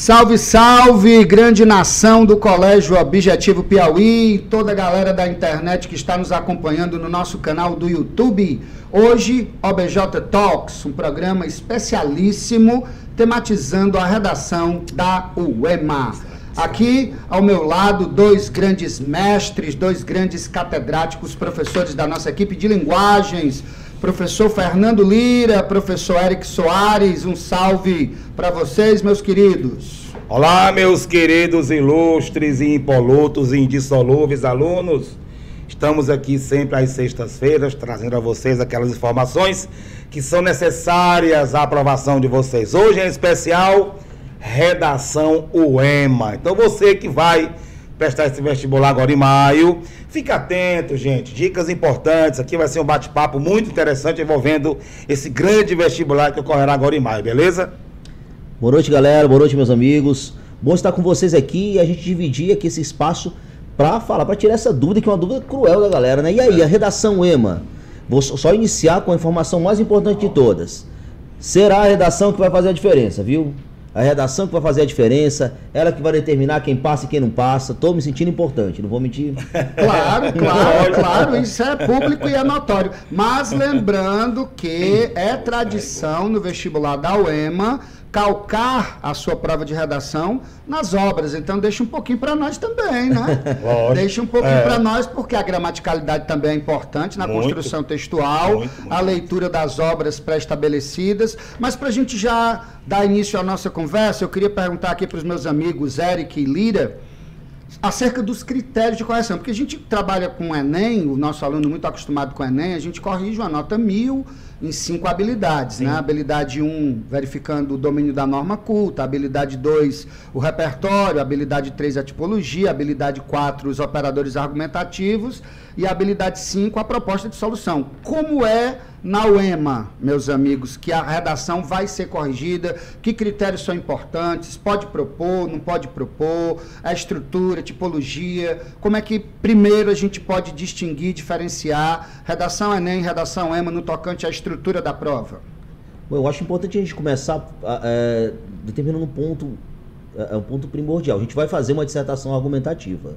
Salve, salve, grande nação do Colégio Objetivo Piauí, toda a galera da internet que está nos acompanhando no nosso canal do YouTube. Hoje, OBJ Talks, um programa especialíssimo tematizando a redação da UEMA. Aqui ao meu lado, dois grandes mestres, dois grandes catedráticos, professores da nossa equipe de linguagens, professor Fernando Lira, professor Eric Soares, um salve para vocês, meus queridos. Olá, meus queridos ilustres e impolutos e indissolúveis alunos. Estamos aqui sempre às sextas-feiras trazendo a vocês aquelas informações que são necessárias à aprovação de vocês. Hoje, em especial, redação UEMA. Então, você que vai prestar esse vestibular agora em maio. Fica atento, gente. Dicas importantes. Aqui vai ser um bate-papo muito interessante envolvendo esse grande vestibular que ocorrerá agora em maio, beleza? Boa noite, galera. Boa noite, meus amigos. Bom estar com vocês aqui e a gente dividir aqui esse espaço para falar, para tirar essa dúvida, que é uma dúvida cruel da galera, né? E aí, a redação EMA? Vou só iniciar com a informação mais importante de todas. Será a redação que vai fazer a diferença, viu? A redação que vai fazer a diferença, ela que vai determinar quem passa e quem não passa. Estou me sentindo importante, não vou mentir. Claro, claro, claro, isso é público e é notório. Mas lembrando que é tradição no vestibular da UEMA calcar a sua prova de redação nas obras. Então deixa um pouquinho para nós também, né? Lógico. Deixa um pouquinho é. para nós, porque a gramaticalidade também é importante na muito, construção textual, muito, muito, a leitura das obras pré-estabelecidas. Mas para a gente já dar início à nossa conversa, eu queria perguntar aqui para os meus amigos Eric e Lira acerca dos critérios de correção, porque a gente trabalha com o Enem, o nosso aluno muito acostumado com o Enem, a gente corrige uma nota mil em cinco habilidades, Sim. né? Habilidade 1, um, verificando o domínio da norma culta, habilidade 2, o repertório, habilidade 3, a tipologia, habilidade 4, os operadores argumentativos e habilidade 5, a proposta de solução. Como é na UEMA, meus amigos, que a redação vai ser corrigida, que critérios são importantes, pode propor, não pode propor, a estrutura, tipologia, como é que primeiro a gente pode distinguir, diferenciar redação Enem, redação EMA no tocante à estrutura da prova? Eu acho importante a gente começar é, determinando um ponto, é, um ponto primordial. A gente vai fazer uma dissertação argumentativa.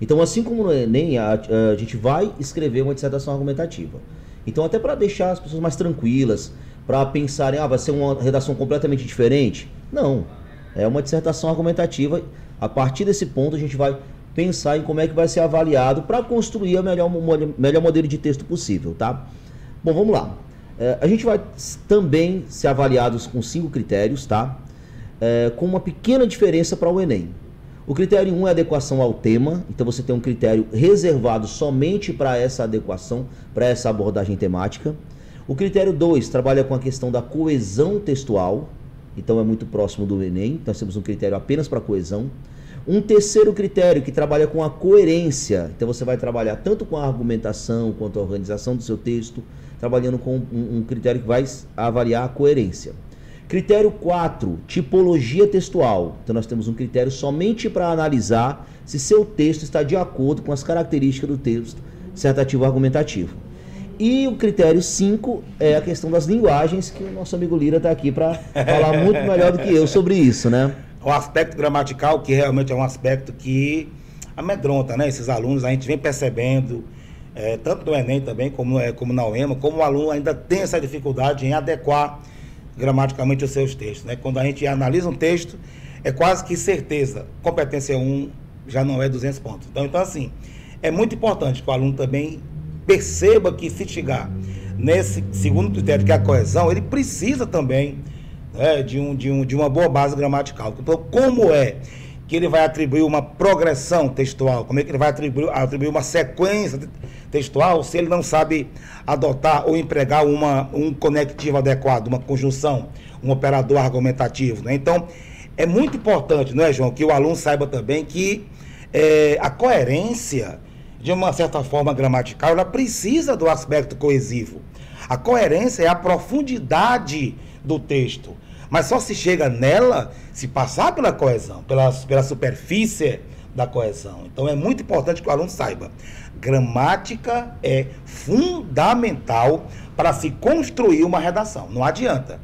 Então, assim como no Enem, a, a gente vai escrever uma dissertação argumentativa. Então, até para deixar as pessoas mais tranquilas, para pensarem, ah, vai ser uma redação completamente diferente. Não. É uma dissertação argumentativa. A partir desse ponto, a gente vai pensar em como é que vai ser avaliado para construir o melhor, melhor modelo de texto possível, tá? Bom, vamos lá. É, a gente vai também ser avaliados com cinco critérios, tá? É, com uma pequena diferença para o Enem. O critério 1 um é adequação ao tema, então você tem um critério reservado somente para essa adequação, para essa abordagem temática. O critério 2 trabalha com a questão da coesão textual, então é muito próximo do Enem, então nós temos um critério apenas para coesão. Um terceiro critério que trabalha com a coerência, então você vai trabalhar tanto com a argumentação quanto a organização do seu texto, trabalhando com um, um critério que vai avaliar a coerência. Critério 4, tipologia textual. Então nós temos um critério somente para analisar se seu texto está de acordo com as características do texto dissertativo argumentativo. E o critério 5 é a questão das linguagens, que o nosso amigo Lira está aqui para falar muito melhor do que eu sobre isso, né? O aspecto gramatical, que realmente é um aspecto que amedronta, né? Esses alunos, a gente vem percebendo, é, tanto no Enem também, como, é, como na UEMA, como o aluno ainda tem essa dificuldade em adequar gramaticalmente os seus textos. Né? Quando a gente analisa um texto, é quase que certeza. Competência 1 já não é 200 pontos. Então, então, assim, é muito importante que o aluno também perceba que se chegar nesse segundo critério, que é a coesão, ele precisa também né, de, um, de, um, de uma boa base gramatical. Então, como é que ele vai atribuir uma progressão textual, como é que ele vai atribuir, atribuir uma sequência textual se ele não sabe adotar ou empregar uma, um conectivo adequado, uma conjunção, um operador argumentativo. Né? Então, é muito importante, não é, João, que o aluno saiba também que é, a coerência, de uma certa forma gramatical, ela precisa do aspecto coesivo. A coerência é a profundidade do texto. Mas só se chega nela se passar pela coesão, pela, pela superfície da coesão. Então é muito importante que o aluno saiba. Gramática é fundamental para se construir uma redação. Não adianta.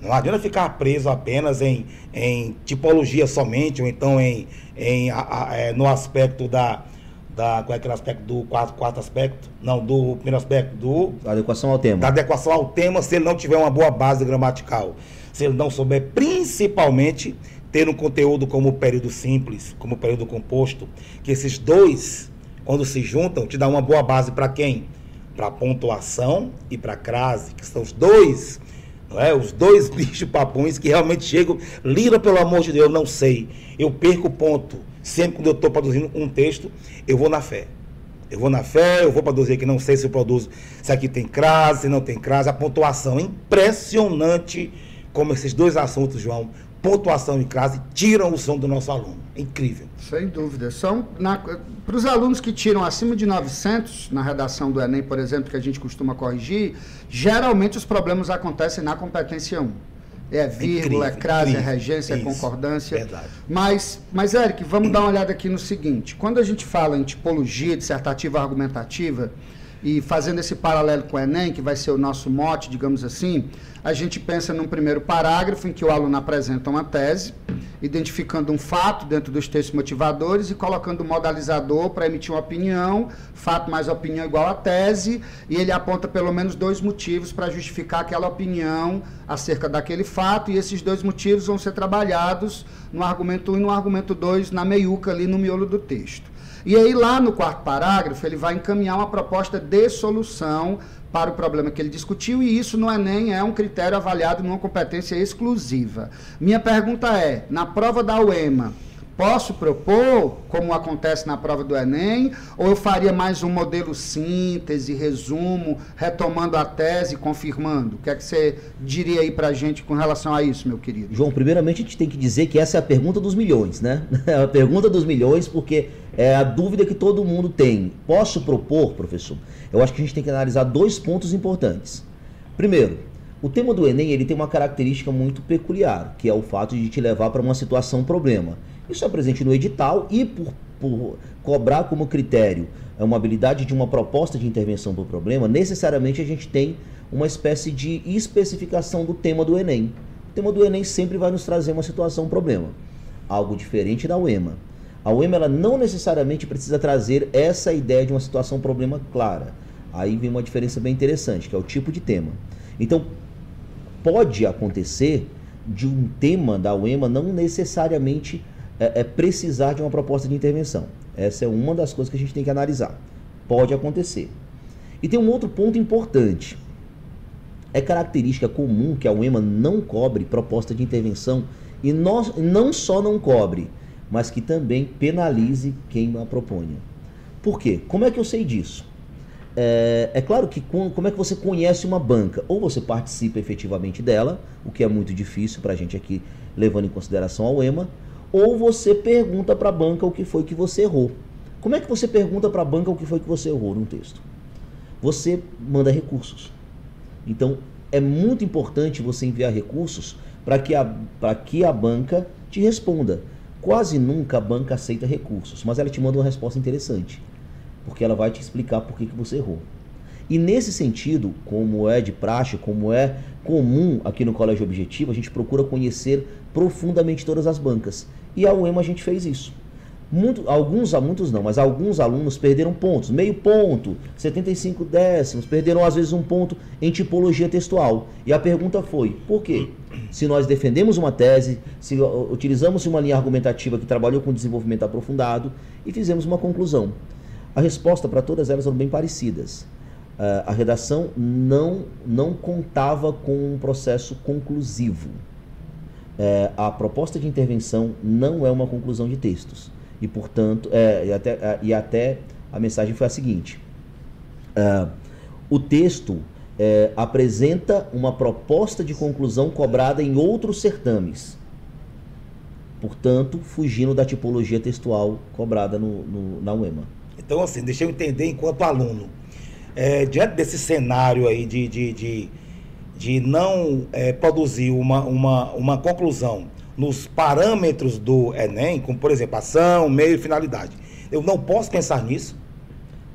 Não adianta ficar preso apenas em, em tipologia somente, ou então em, em, a, a, é, no aspecto da, da. Qual é aquele aspecto do quarto, quarto aspecto? Não, do primeiro aspecto do. Adequação ao tema. Da adequação ao tema, se ele não tiver uma boa base gramatical. Se ele não souber, principalmente, ter um conteúdo como o período simples, como o período composto, que esses dois, quando se juntam, te dá uma boa base para quem? Para pontuação e para crase, que são os dois não é? Os dois bichos papões que realmente chegam, lira pelo amor de Deus, não sei. Eu perco ponto. Sempre quando eu estou produzindo um texto, eu vou na fé. Eu vou na fé, eu vou produzir aqui, não sei se eu produzo, se aqui tem crase, se não tem crase. A pontuação é impressionante como esses dois assuntos, João, pontuação e crase, tiram o som do nosso aluno. É incrível. Sem dúvida. São para os alunos que tiram acima de 900 na redação do Enem, por exemplo, que a gente costuma corrigir, geralmente os problemas acontecem na competência 1. É vírgula, é crase, é regência, é Isso. é concordância. Verdade. Mas, mas, Eric, vamos dar uma olhada aqui no seguinte. Quando a gente fala em tipologia dissertativa argumentativa, e fazendo esse paralelo com o Enem, que vai ser o nosso mote, digamos assim, a gente pensa num primeiro parágrafo em que o aluno apresenta uma tese, identificando um fato dentro dos textos motivadores e colocando o modalizador para emitir uma opinião, fato mais opinião igual a tese, e ele aponta pelo menos dois motivos para justificar aquela opinião acerca daquele fato, e esses dois motivos vão ser trabalhados no argumento 1 e no argumento 2, na meiuca ali no miolo do texto. E aí, lá no quarto parágrafo, ele vai encaminhar uma proposta de solução para o problema que ele discutiu, e isso no Enem é um critério avaliado numa competência exclusiva. Minha pergunta é: na prova da UEMA, Posso propor, como acontece na prova do Enem, ou eu faria mais um modelo síntese, resumo, retomando a tese, confirmando? O que é que você diria aí para a gente com relação a isso, meu querido? João, primeiramente a gente tem que dizer que essa é a pergunta dos milhões, né? É a pergunta dos milhões, porque é a dúvida que todo mundo tem. Posso propor, professor? Eu acho que a gente tem que analisar dois pontos importantes. Primeiro, o tema do Enem ele tem uma característica muito peculiar, que é o fato de te levar para uma situação problema. Isso é presente no edital e por, por cobrar como critério uma habilidade de uma proposta de intervenção para o problema, necessariamente a gente tem uma espécie de especificação do tema do Enem. O tema do Enem sempre vai nos trazer uma situação, um problema. Algo diferente da UEMA. A UEMA ela não necessariamente precisa trazer essa ideia de uma situação, problema clara. Aí vem uma diferença bem interessante, que é o tipo de tema. Então, pode acontecer de um tema da UEMA não necessariamente é, é precisar de uma proposta de intervenção. Essa é uma das coisas que a gente tem que analisar. Pode acontecer. E tem um outro ponto importante. É característica comum que a UEMA não cobre proposta de intervenção e nós, não só não cobre, mas que também penalize quem a proponha. Por quê? Como é que eu sei disso? É, é, claro que com, como é que você conhece uma banca? Ou você participa efetivamente dela, o que é muito difícil para a gente aqui, levando em consideração a UEMA, ou você pergunta para a banca o que foi que você errou. Como é que você pergunta para a banca o que foi que você errou num texto? Você manda recursos. Então, é muito importante você enviar recursos para que, a, que a banca te responda. Quase nunca a banca aceita recursos, mas ela te manda uma resposta interessante, porque ela vai te explicar por que, que você errou. E nesse sentido, como é de praxe, como é comum aqui no Colégio Objetivo, a gente procura conhecer profundamente todas as bancas. E a UEMA a gente fez isso. Muito, alguns, muitos não, mas alguns alunos perderam pontos, meio ponto, 75 décimos, perderam às vezes um ponto em tipologia textual. E a pergunta foi: por quê? Se nós defendemos uma tese, se utilizamos uma linha argumentativa que trabalhou com desenvolvimento aprofundado e fizemos uma conclusão. A resposta para todas elas eram bem parecidas. Uh, a redação não, não contava com um processo conclusivo é, a proposta de intervenção não é uma conclusão de textos. E, portanto, é, e, até, e até a mensagem foi a seguinte: é, o texto é, apresenta uma proposta de conclusão cobrada em outros certames, portanto, fugindo da tipologia textual cobrada no, no, na UEMA. Então, assim, deixa eu entender enquanto aluno. É, diante desse cenário aí de, de, de de não é, produzir uma, uma, uma conclusão nos parâmetros do Enem, como por exemplo, ação, meio e finalidade. Eu não posso pensar nisso?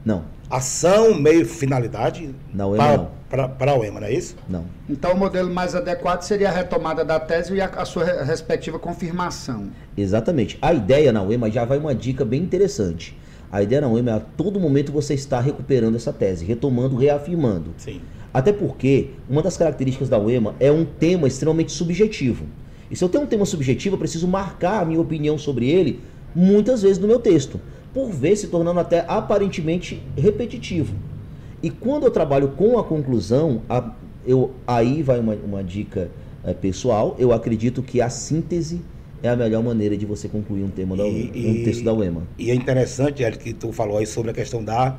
Não. Ação, meio e finalidade? Não, eu para, não. para a UEMA, não é isso? Não. Então o modelo mais adequado seria a retomada da tese e a, a sua respectiva confirmação. Exatamente. A ideia na UEMA já vai uma dica bem interessante. A ideia na UEMA é a todo momento você está recuperando essa tese, retomando, reafirmando. Sim. Até porque uma das características da UEMA é um tema extremamente subjetivo. E se eu tenho um tema subjetivo, eu preciso marcar a minha opinião sobre ele muitas vezes no meu texto, por vezes se tornando até aparentemente repetitivo. E quando eu trabalho com a conclusão, a, eu, aí vai uma, uma dica é, pessoal, eu acredito que a síntese é a melhor maneira de você concluir um tema, da, um texto da UEMA. E é interessante, Eric, que tu falou aí sobre a questão da,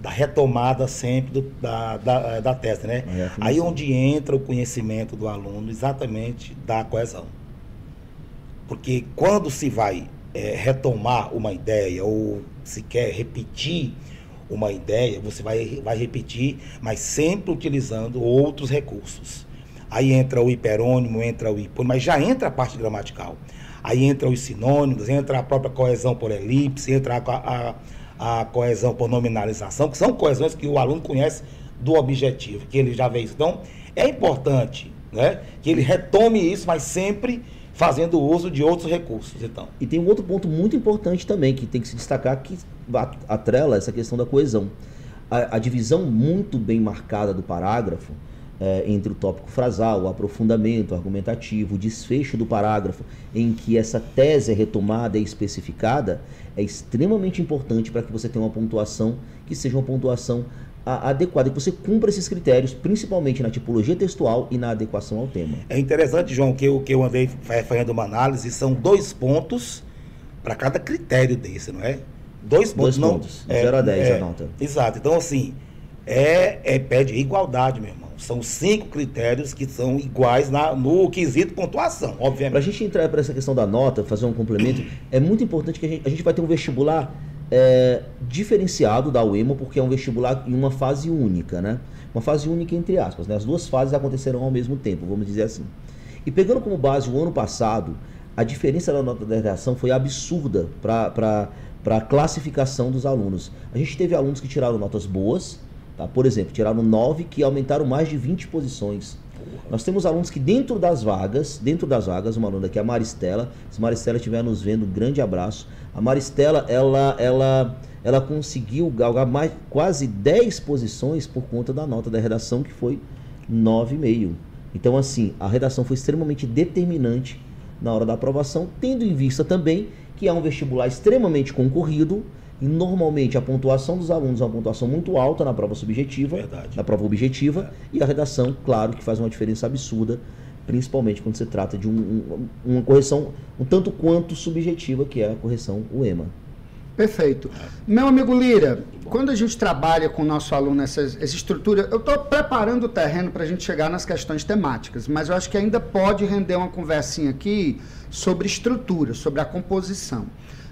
da retomada sempre do, da, da, da tese, né? Aí onde entra o conhecimento do aluno exatamente da coesão. Porque quando se vai é, retomar uma ideia ou se quer repetir uma ideia, você vai, vai repetir, mas sempre utilizando outros recursos. Aí entra o hiperônimo, entra o hipônimo, mas já entra a parte gramatical. Aí entra os sinônimos, entra a própria coesão por elipse, entra a, a, a coesão por nominalização, que são coesões que o aluno conhece do objetivo, que ele já vê isso. Então, é importante né, que ele retome isso, mas sempre fazendo uso de outros recursos. Então. E tem um outro ponto muito importante também que tem que se destacar que atrela essa questão da coesão. A, a divisão muito bem marcada do parágrafo entre o tópico frasal, o aprofundamento argumentativo, o desfecho do parágrafo, em que essa tese é retomada e especificada, é extremamente importante para que você tenha uma pontuação que seja uma pontuação adequada, que você cumpra esses critérios, principalmente na tipologia textual e na adequação ao tema. É interessante, João, que eu, que eu andei fazendo uma análise, são dois pontos para cada critério desse, não é? Dois pontos. Dois pontos, não, 0 é, a 10 é, a nota. Exato, então assim, é, é pede igualdade, meu irmão. São cinco critérios que são iguais na, no quesito pontuação, obviamente. Para a gente entrar para essa questão da nota, fazer um complemento, é muito importante que a gente, a gente vai ter um vestibular é, diferenciado da UEMA, porque é um vestibular em uma fase única, né? Uma fase única entre aspas, né? As duas fases acontecerão ao mesmo tempo, vamos dizer assim. E pegando como base o ano passado, a diferença da nota da redação foi absurda para a classificação dos alunos. A gente teve alunos que tiraram notas boas, tá? por exemplo, tiraram 9 que aumentaram mais de 20 posições. Nós temos alunos que dentro das vagas, dentro das vagas, uma aluna aqui, a Maristela, se Maristela estiver nos vendo, um grande abraço. A Maristela, ela, ela, ela conseguiu galgar mais, quase 10 posições por conta da nota da redação, que foi 9,5. Então, assim, a redação foi extremamente determinante na hora da aprovação, tendo em vista também que é um vestibular extremamente concorrido, e normalmente a pontuação dos alunos é uma pontuação muito alta na prova subjetiva, Verdade. na prova objetiva, é. e a redação, claro, que faz uma diferença absurda principalmente quando se trata de um, um, uma correção um tanto quanto subjetiva, que é a correção UEMA. Perfeito. Meu amigo Lira, quando a gente trabalha com o nosso aluno essa, essa estrutura, eu estou preparando o terreno para a gente chegar nas questões temáticas, mas eu acho que ainda pode render uma conversinha aqui sobre estrutura, sobre a composição.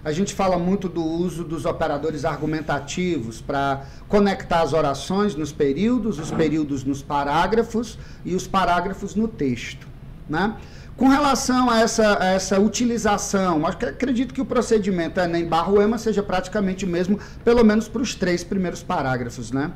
A gente fala muito do uso dos operadores argumentativos para conectar as orações nos períodos, os períodos nos parágrafos e os parágrafos no texto. Né? Com relação a essa, a essa utilização, acredito que o procedimento Enem Barroema seja praticamente o mesmo, pelo menos para os três primeiros parágrafos, né?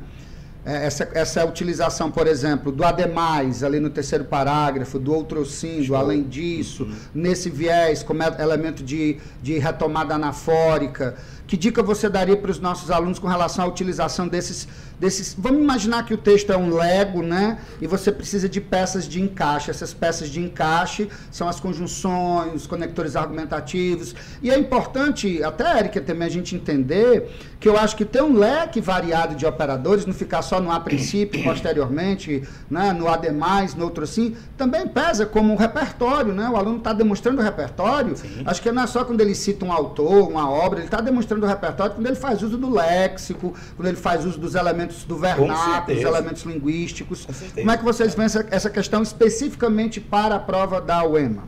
É, essa, essa utilização, por exemplo, do ademais, ali no terceiro parágrafo, do outro sim, do além disso, uhum. nesse viés, como é elemento de, de retomada anafórica. Que dica você daria para os nossos alunos com relação à utilização desses desses. Vamos imaginar que o texto é um Lego, né? E você precisa de peças de encaixe. Essas peças de encaixe são as conjunções, os conectores argumentativos. E é importante, até, Érica, também a gente entender que eu acho que ter um leque variado de operadores, não ficar só no a princípio, posteriormente, né? no a demais, no outro assim, também pesa como um repertório, né? O aluno está demonstrando o repertório. Sim. Acho que não é só quando ele cita um autor, uma obra, ele está demonstrando o repertório quando ele faz uso do léxico, quando ele faz uso dos elementos do vernáculo, os elementos linguísticos. Como é que vocês veem essa, essa questão especificamente para a prova da UEMA?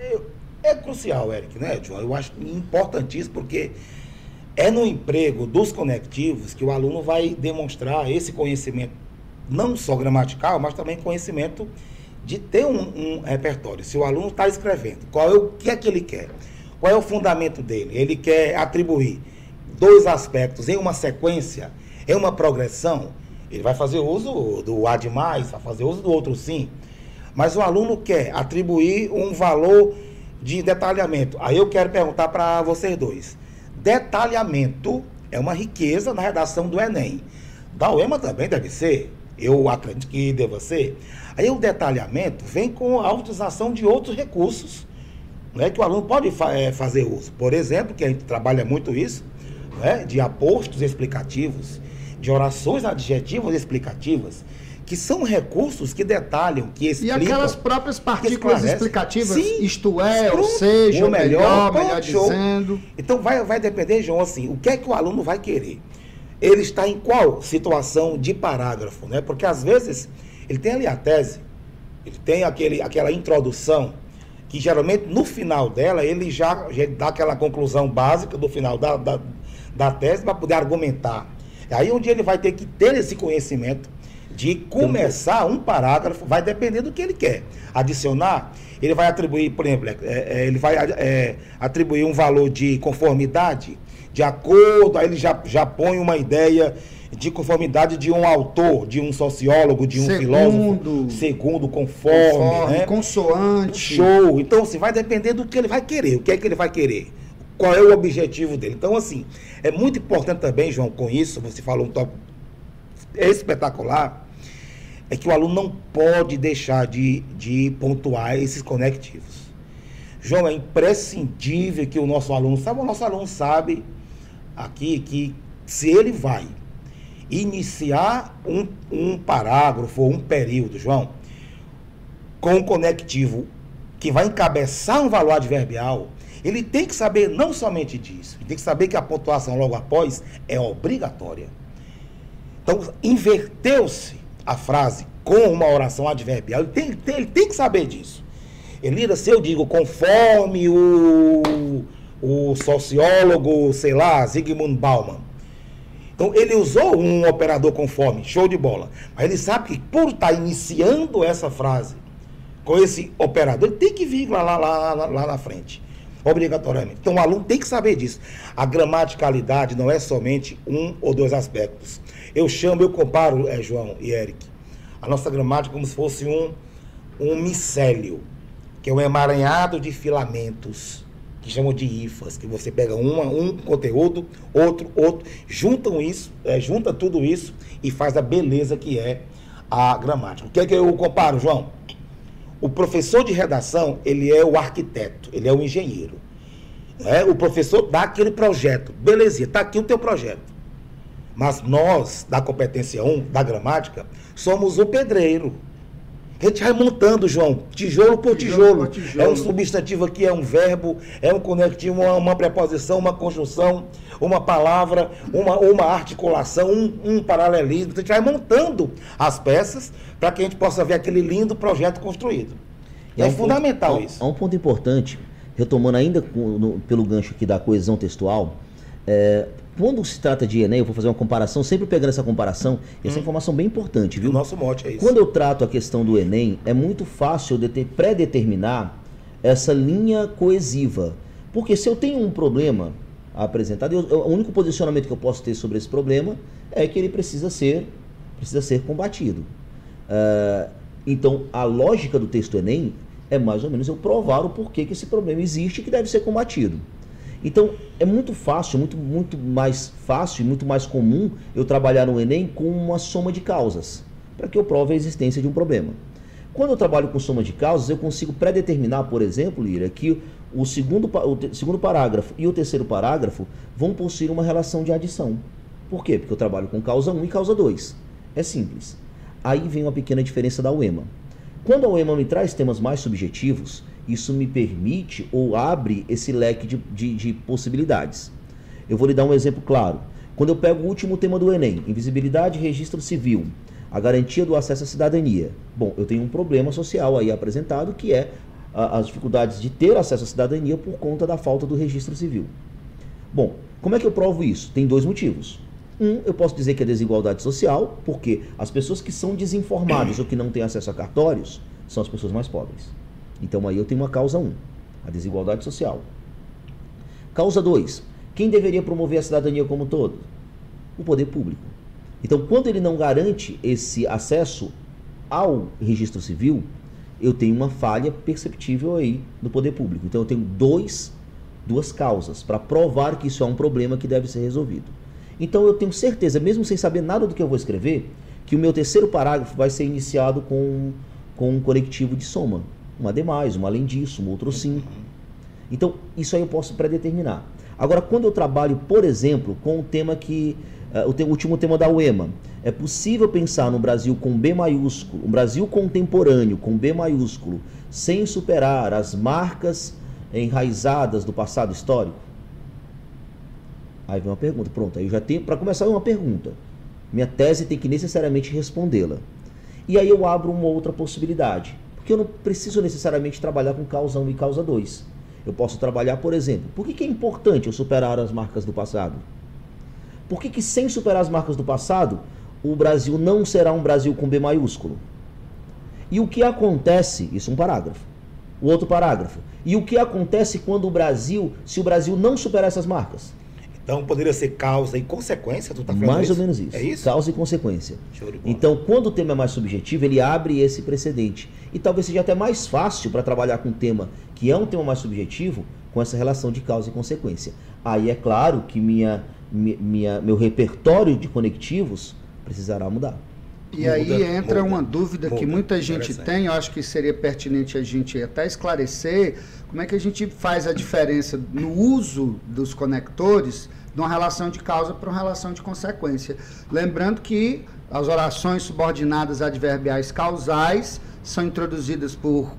É, é crucial, Eric, né, João? Eu acho importantíssimo porque é no emprego dos conectivos que o aluno vai demonstrar esse conhecimento, não só gramatical, mas também conhecimento de ter um, um repertório. Se o aluno está escrevendo, qual é o que é que ele quer? Qual é o fundamento dele? Ele quer atribuir dois aspectos em uma sequência é uma progressão, Ele vai fazer uso do A demais, vai fazer uso do outro sim. Mas o aluno quer atribuir um valor de detalhamento. Aí eu quero perguntar para vocês dois. Detalhamento é uma riqueza na redação do Enem. Da UEMA também deve ser. Eu acredito que deva ser. Aí o detalhamento vem com a utilização de outros recursos né, que o aluno pode fa é, fazer uso. Por exemplo, que a gente trabalha muito isso, né, de apostos explicativos, de orações adjetivas explicativas, que são recursos que detalham, que explicam. E aquelas próprias partículas explicativas, Sim, isto é, ou seja, ou melhor, melhor, melhor dizendo. Então vai, vai depender, João, assim, o que é que o aluno vai querer? Ele está em qual situação de parágrafo, né? Porque às vezes ele tem ali a tese, ele tem aquele, aquela introdução, que geralmente no final dela ele já, já dá aquela conclusão básica do final da, da, da tese para poder argumentar. É aí onde ele vai ter que ter esse conhecimento de começar um parágrafo, vai depender do que ele quer. Adicionar, ele vai atribuir, por exemplo, é, é, ele vai é, atribuir um valor de conformidade, de acordo, aí ele já, já põe uma ideia de conformidade de um autor, de um sociólogo, de um segundo, filósofo, segundo, conforme, conforme né? consoante. Show. Então, assim, vai depender do que ele vai querer. O que é que ele vai querer? Qual é o objetivo dele? Então, assim, é muito importante também, João, com isso, você falou um tópico espetacular, é que o aluno não pode deixar de, de pontuar esses conectivos. João, é imprescindível que o nosso aluno, sabe, o nosso aluno sabe aqui que se ele vai iniciar um, um parágrafo ou um período, João, com um conectivo que vai encabeçar um valor adverbial, ele tem que saber não somente disso, ele tem que saber que a pontuação logo após é obrigatória. Então, inverteu-se a frase com uma oração adverbial, ele tem, tem, ele tem que saber disso. Elira, se eu digo conforme o, o sociólogo, sei lá, Zygmunt Bauman, então ele usou um operador conforme, show de bola. Mas ele sabe que por estar iniciando essa frase com esse operador, ele tem que vir lá, lá, lá, lá na frente. Obrigatoriamente. Então o aluno tem que saber disso. A gramaticalidade não é somente um ou dois aspectos. Eu chamo, eu comparo, é, João e Eric, a nossa gramática como se fosse um, um micélio, que é um emaranhado de filamentos que chamam de IFAs, que você pega uma, um conteúdo, outro, outro, juntam isso, é, junta tudo isso e faz a beleza que é a gramática. O que é que eu comparo, João? O professor de redação, ele é o arquiteto, ele é o engenheiro. É, o professor dá aquele projeto, belezinha, está aqui o teu projeto. Mas nós, da competência 1, da gramática, somos o pedreiro. A gente vai montando, João, tijolo por tijolo. tijolo. tijolo. É um substantivo aqui, é um verbo, é um conectivo, uma, uma preposição, uma conjunção, uma palavra, uma, uma articulação, um, um paralelismo. A gente vai montando as peças para que a gente possa ver aquele lindo projeto construído. E é, é um fundamental ponto, isso. Há um ponto importante, retomando ainda com, no, pelo gancho aqui da coesão textual, é, quando se trata de Enem, eu vou fazer uma comparação, sempre pegando essa comparação, essa hum. informação bem importante, viu? O nosso mote é isso. Quando eu trato a questão do Enem, é muito fácil de pré-determinar essa linha coesiva. Porque se eu tenho um problema apresentado, eu, o único posicionamento que eu posso ter sobre esse problema é que ele precisa ser, precisa ser combatido. Uh, então, a lógica do texto Enem é mais ou menos eu provar o porquê que esse problema existe e que deve ser combatido. Então, é muito fácil, muito, muito mais fácil e muito mais comum eu trabalhar no Enem com uma soma de causas, para que eu prove a existência de um problema. Quando eu trabalho com soma de causas, eu consigo predeterminar, por exemplo, Lira, que o segundo, o segundo parágrafo e o terceiro parágrafo vão possuir uma relação de adição. Por quê? Porque eu trabalho com causa 1 e causa 2. É simples. Aí vem uma pequena diferença da UEMA. Quando a UEMA me traz temas mais subjetivos, isso me permite ou abre esse leque de, de, de, possibilidades. Eu vou lhe dar um exemplo claro. Quando eu pego o último tema do Enem, invisibilidade e registro civil, a garantia do acesso à cidadania. Bom, eu tenho um problema social aí apresentado que é a, as dificuldades de ter acesso à cidadania por conta da falta do registro civil. Bom, como é que eu provo isso? Tem dois motivos. Um, eu posso dizer que é desigualdade social, porque as pessoas que são desinformadas ou que não têm acesso a cartórios são as pessoas mais pobres. Então aí eu tenho uma causa 1, um, a desigualdade social. Causa 2, quem deveria promover a cidadania como um todo? O poder público. Então, quando ele não garante esse acesso ao registro civil, eu tenho uma falha perceptível aí do poder público. Então, eu tenho dois, duas causas para provar que isso é um problema que deve ser resolvido. Então, eu tenho certeza, mesmo sem saber nada do que eu vou escrever, que o meu terceiro parágrafo vai ser iniciado com, com um conectivo de soma. Um ademais, um além disso, um outro sim. Então, isso aí eu posso predeterminar. Agora, quando eu trabalho, por exemplo, com o tema que. Uh, o, último tema da UEMA, é possível pensar no Brasil com B maiúsculo, um Brasil contemporâneo com B maiúsculo, sem superar as marcas enraizadas do passado histórico? Aí vem uma pergunta, pronto, aí eu já tenho, para começar, uma pergunta. Minha tese tem que necessariamente respondê-la. E aí eu abro uma outra possibilidade, porque eu não preciso necessariamente trabalhar com causa 1 e causa 2. Eu posso trabalhar, por exemplo, por que, que é importante eu superar as marcas do passado? Por que, que sem superar as marcas do passado, o Brasil não será um Brasil com B maiúsculo? E o que acontece, isso é um parágrafo. O outro parágrafo. E o que acontece quando o Brasil, se o Brasil não superar essas marcas? Então poderia ser causa e consequência, tu tá falando Mais isso? ou menos isso. É isso? Causa e consequência. Então, quando o tema é mais subjetivo, ele abre esse precedente. E talvez seja até mais fácil para trabalhar com um tema que é um tema mais subjetivo, com essa relação de causa e consequência. Aí é claro que minha, minha, meu repertório de conectivos precisará mudar. E Muda, aí entra muda, uma dúvida que muda. muita gente tem, eu acho que seria pertinente a gente até esclarecer como é que a gente faz a diferença no uso dos conectores de uma relação de causa para uma relação de consequência. Lembrando que as orações subordinadas adverbiais causais são introduzidas por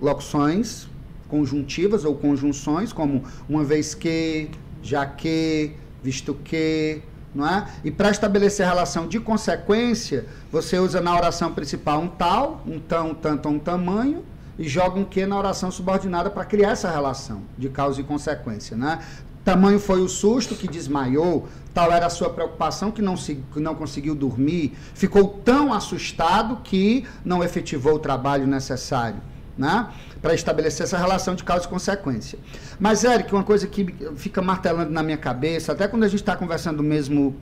locuções conjuntivas ou conjunções, como uma vez que, já que, visto que, não é? E para estabelecer a relação de consequência, você usa na oração principal um tal, um tão, um tanto, um tamanho, e joga um que na oração subordinada para criar essa relação de causa e consequência, né? Tamanho foi o susto que desmaiou, tal era a sua preocupação que não, se, que não conseguiu dormir, ficou tão assustado que não efetivou o trabalho necessário, né? Para estabelecer essa relação de causa e consequência. Mas, Eric, uma coisa que fica martelando na minha cabeça, até quando a gente está conversando mesmo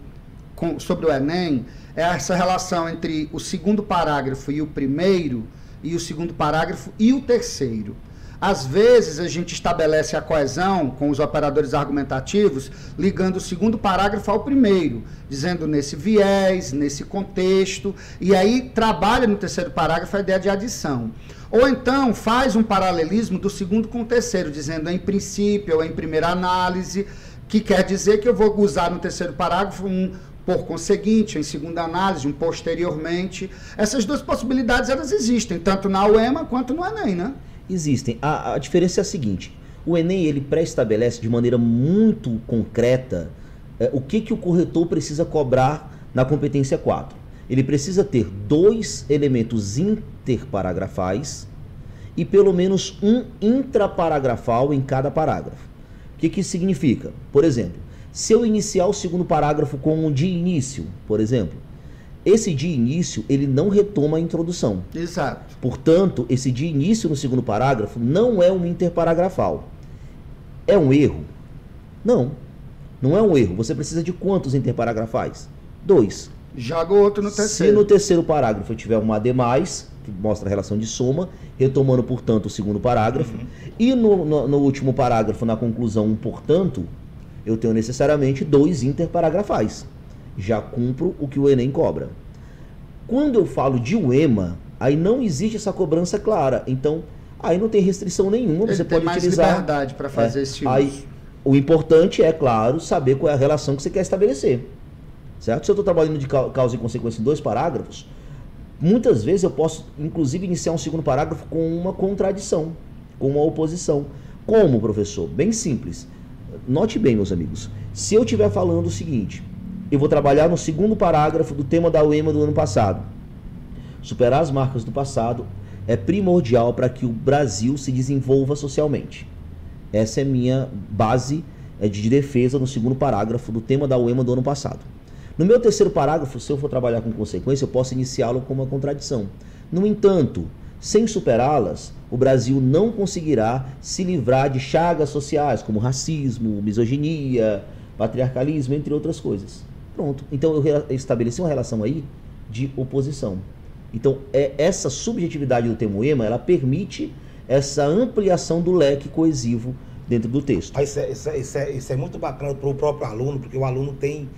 com- sobre o Enem, é essa relação entre o segundo parágrafo e o primeiro, e o segundo parágrafo e o terceiro. Às vezes a gente estabelece a coesão com os operadores argumentativos, ligando o segundo parágrafo ao primeiro, dizendo nesse viés, nesse contexto, e aí trabalha no terceiro parágrafo a ideia de adição. Ou então faz um paralelismo do segundo com o terceiro, dizendo em princípio ou em primeira análise, que quer dizer que eu vou usar no terceiro parágrafo um por conseguinte, em segunda análise, um posteriormente. Essas duas possibilidades elas existem, tanto na UEMA quanto no Enem, né? Existem. A, a diferença é a seguinte: o Enem ele pré-estabelece de maneira muito concreta eh, o que, que o corretor precisa cobrar na competência 4. Ele precisa ter dois elementos interparagrafais e pelo menos um intraparagrafal em cada parágrafo. O que, que isso significa? Por exemplo, se eu iniciar o segundo parágrafo com um de início, por exemplo, esse de início ele não retoma a introdução. Exato. Portanto, esse de início no segundo parágrafo não é um interparagrafal. É um erro? Não. Não é um erro. Você precisa de quantos interparagrafais? Dois. Joga o outro no Se terceiro. no terceiro parágrafo eu tiver um demais, que mostra a relação de soma, retomando, portanto, o segundo parágrafo, e no, no- no último parágrafo, na conclusão, um portanto, eu tenho necessariamente dois interparagrafais. Já cumpro o que o Enem cobra. Quando eu falo de UEMA, aí não existe essa cobrança clara. Então, aí não tem restrição nenhuma. Ele Você pode mais utilizar. liberdade para fazer É, esse aí, uso. o importante é, claro, saber qual é a relação que você quer estabelecer. Certo? Se eu estou trabalhando de cau- causa e consequência em dois parágrafos, muitas vezes eu posso, inclusive, iniciar um segundo parágrafo com uma contradição, com uma oposição. Como, professor? Bem simples. Note bem, meus amigos. Se eu estiver falando o seguinte, eu vou trabalhar no segundo parágrafo do tema da UEMA do ano passado. Superar as marcas do passado é primordial para que o Brasil se desenvolva socialmente. Essa é minha base eh, de defesa no segundo parágrafo do tema da UEMA do ano passado. No meu terceiro parágrafo, se eu for trabalhar com consequência, eu posso iniciá-lo com uma contradição. No entanto, sem superá-las, o Brasil não conseguirá se livrar de chagas sociais como racismo, misoginia, patriarcalismo, entre outras coisas. Pronto. Então eu estabeleci uma relação aí de oposição. Então, é, essa subjetividade do termo-ema, ela permite essa ampliação do leque coesivo dentro do texto. Isso é, isso é, isso é, isso é muito bacana para o próprio aluno, porque o aluno tem,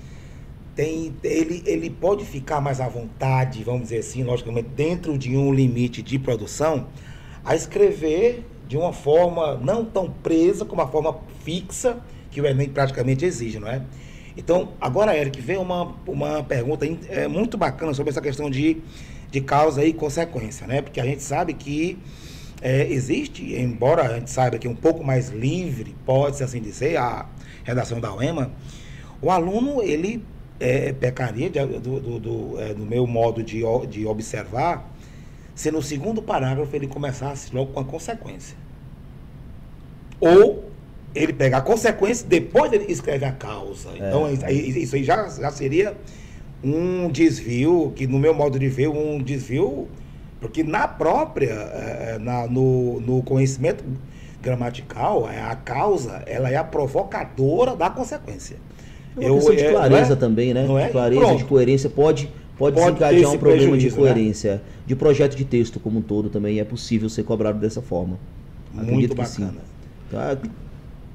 tem ele, ele pode ficar mais à vontade, vamos dizer assim, logicamente, dentro de um limite de produção, a escrever de uma forma não tão presa como a forma fixa que o Enem praticamente exige, não é? Então, agora, Eric, vem uma, uma pergunta é, muito bacana sobre essa questão de, de causa e consequência, né? Porque a gente sabe que é, existe, embora a gente saiba que um pouco mais livre, pode-se assim dizer, a redação da UEMA, o aluno, ele é, pecaria, de, do, do, do, é, do, meu modo de, de observar, se no segundo parágrafo ele começasse logo com a consequência. Ou ele pegar a consequência, depois ele escreve a causa. É. Então, isso aí já, já seria um desvio, que no meu modo de ver, um desvio porque na própria, é, na, no, no conhecimento gramatical, é, a causa ela é a provocadora da consequência. É uma Eu, de é, clareza é, também, né? Não é? De clareza, Pronto. de coerência, pode, pode, pode desencadear um problema de né? coerência. Né? De projeto de texto como um todo também é possível ser cobrado dessa forma. Muito Acredito bacana. Tá?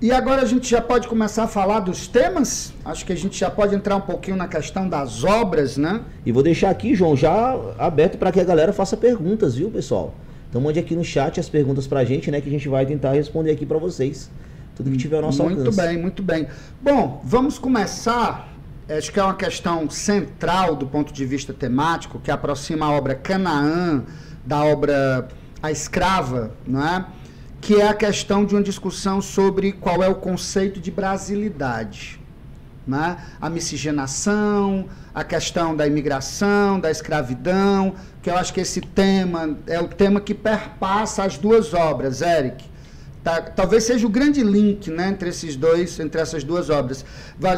E agora a gente já pode começar a falar dos temas? Acho que a gente já pode entrar um pouquinho na questão das obras, né? E vou deixar aqui, João, já aberto para que a galera faça perguntas, viu, pessoal? Então mande aqui no chat as perguntas para a gente, né, que a gente vai tentar responder aqui para vocês. Tudo que tiver ao nosso muito alcance. Muito bem, muito bem. Bom, vamos começar. Acho que é uma questão central do ponto de vista temático, que aproxima a obra Canaã da obra A Escrava, não é? que é a questão de uma discussão sobre qual é o conceito de brasilidade. Né? A miscigenação, a questão da imigração, da escravidão, que eu acho que esse tema é o tema que perpassa as duas obras, Eric. Tá, talvez seja o grande link né, entre esses dois, entre essas duas obras.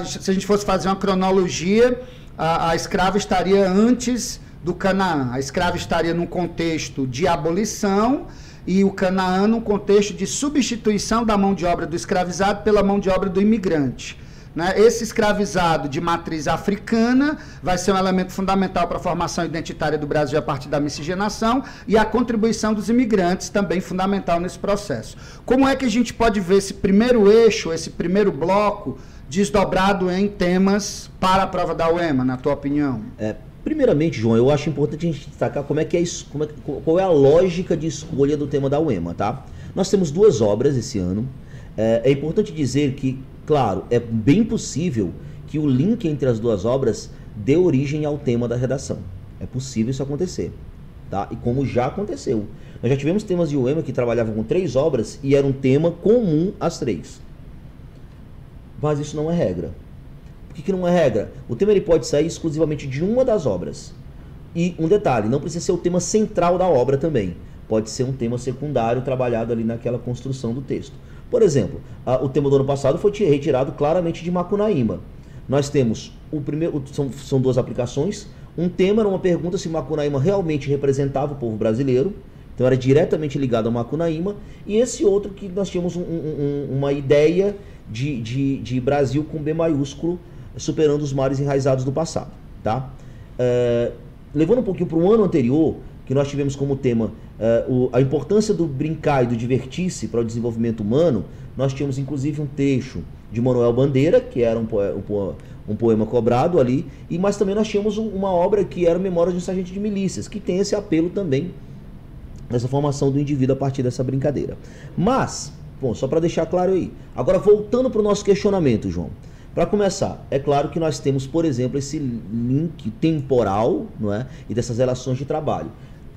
Se a gente fosse fazer uma cronologia, a, a escrava estaria antes do Canaã. A escrava estaria num contexto de abolição e o Canaã num contexto de substituição da mão de obra do escravizado pela mão de obra do imigrante. Né? Esse escravizado de matriz africana vai ser um elemento fundamental para a formação identitária do Brasil a partir da miscigenação e a contribuição dos imigrantes também fundamental nesse processo. Como é que a gente pode ver esse primeiro eixo, esse primeiro bloco, desdobrado em temas para a prova da UEMA, na tua opinião? É, Primeiramente, João, eu acho importante a gente destacar como é que é, como é, qual é a lógica de escolha do tema da UEMA, tá? Nós temos duas obras esse ano. É, é importante dizer que, claro, é bem possível que o link entre as duas obras dê origem ao tema da redação. É possível isso acontecer, tá? E como já aconteceu. Nós já tivemos temas de UEMA que trabalhavam com três obras e era um tema comum às três. Mas isso não é regra. Por que, que não é regra? O tema ele pode sair exclusivamente de uma das obras. E um detalhe, não precisa ser o tema central da obra também. Pode ser um tema secundário trabalhado ali naquela construção do texto. Por exemplo, a, o tema do ano passado foi retirado claramente de Macunaíma. Nós temos o primeiro, são, são duas aplicações. Um tema era uma pergunta se Macunaíma realmente representava o povo brasileiro. Então era diretamente ligado a Macunaíma. E esse outro que nós tínhamos um, um, uma ideia de, de, de Brasil com B maiúsculo superando os mares enraizados do passado. Tá? É, levando um pouquinho para o ano anterior, que nós tivemos como tema é, o, a importância do brincar e do divertir-se para o desenvolvimento humano, nós tínhamos inclusive um trecho de Manuel Bandeira, que era um, um, um poema cobrado ali, e mas também nós tínhamos uma obra que era Memórias de um Sargento de Milícias, que tem esse apelo também nessa formação do indivíduo a partir dessa brincadeira. Mas, bom, só para deixar claro aí. Agora voltando para o nosso questionamento, João. Para começar, é claro que nós temos, por exemplo, esse link temporal não é? e dessas relações de trabalho.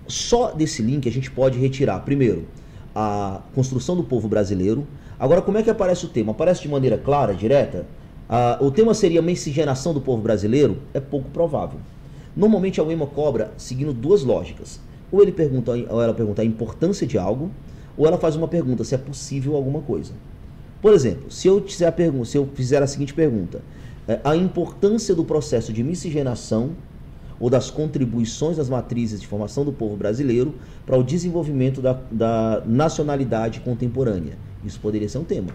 Só desse link a gente pode retirar, primeiro, a construção do povo brasileiro. Agora, como é que aparece o tema? Aparece de maneira clara, direta? Ah, o tema seria miscigenação do povo brasileiro? É pouco provável. Normalmente a UEMA cobra seguindo duas lógicas. Ou, ele pergunta, ou ela pergunta a importância de algo, ou ela faz uma pergunta se é possível alguma coisa. Por exemplo, se eu, fizer a, pergunta, se eu fizer a seguinte pergunta, é, a importância do processo de miscigenação ou das contribuições das matrizes de formação do povo brasileiro para o desenvolvimento da, da nacionalidade contemporânea. Isso poderia ser um tema.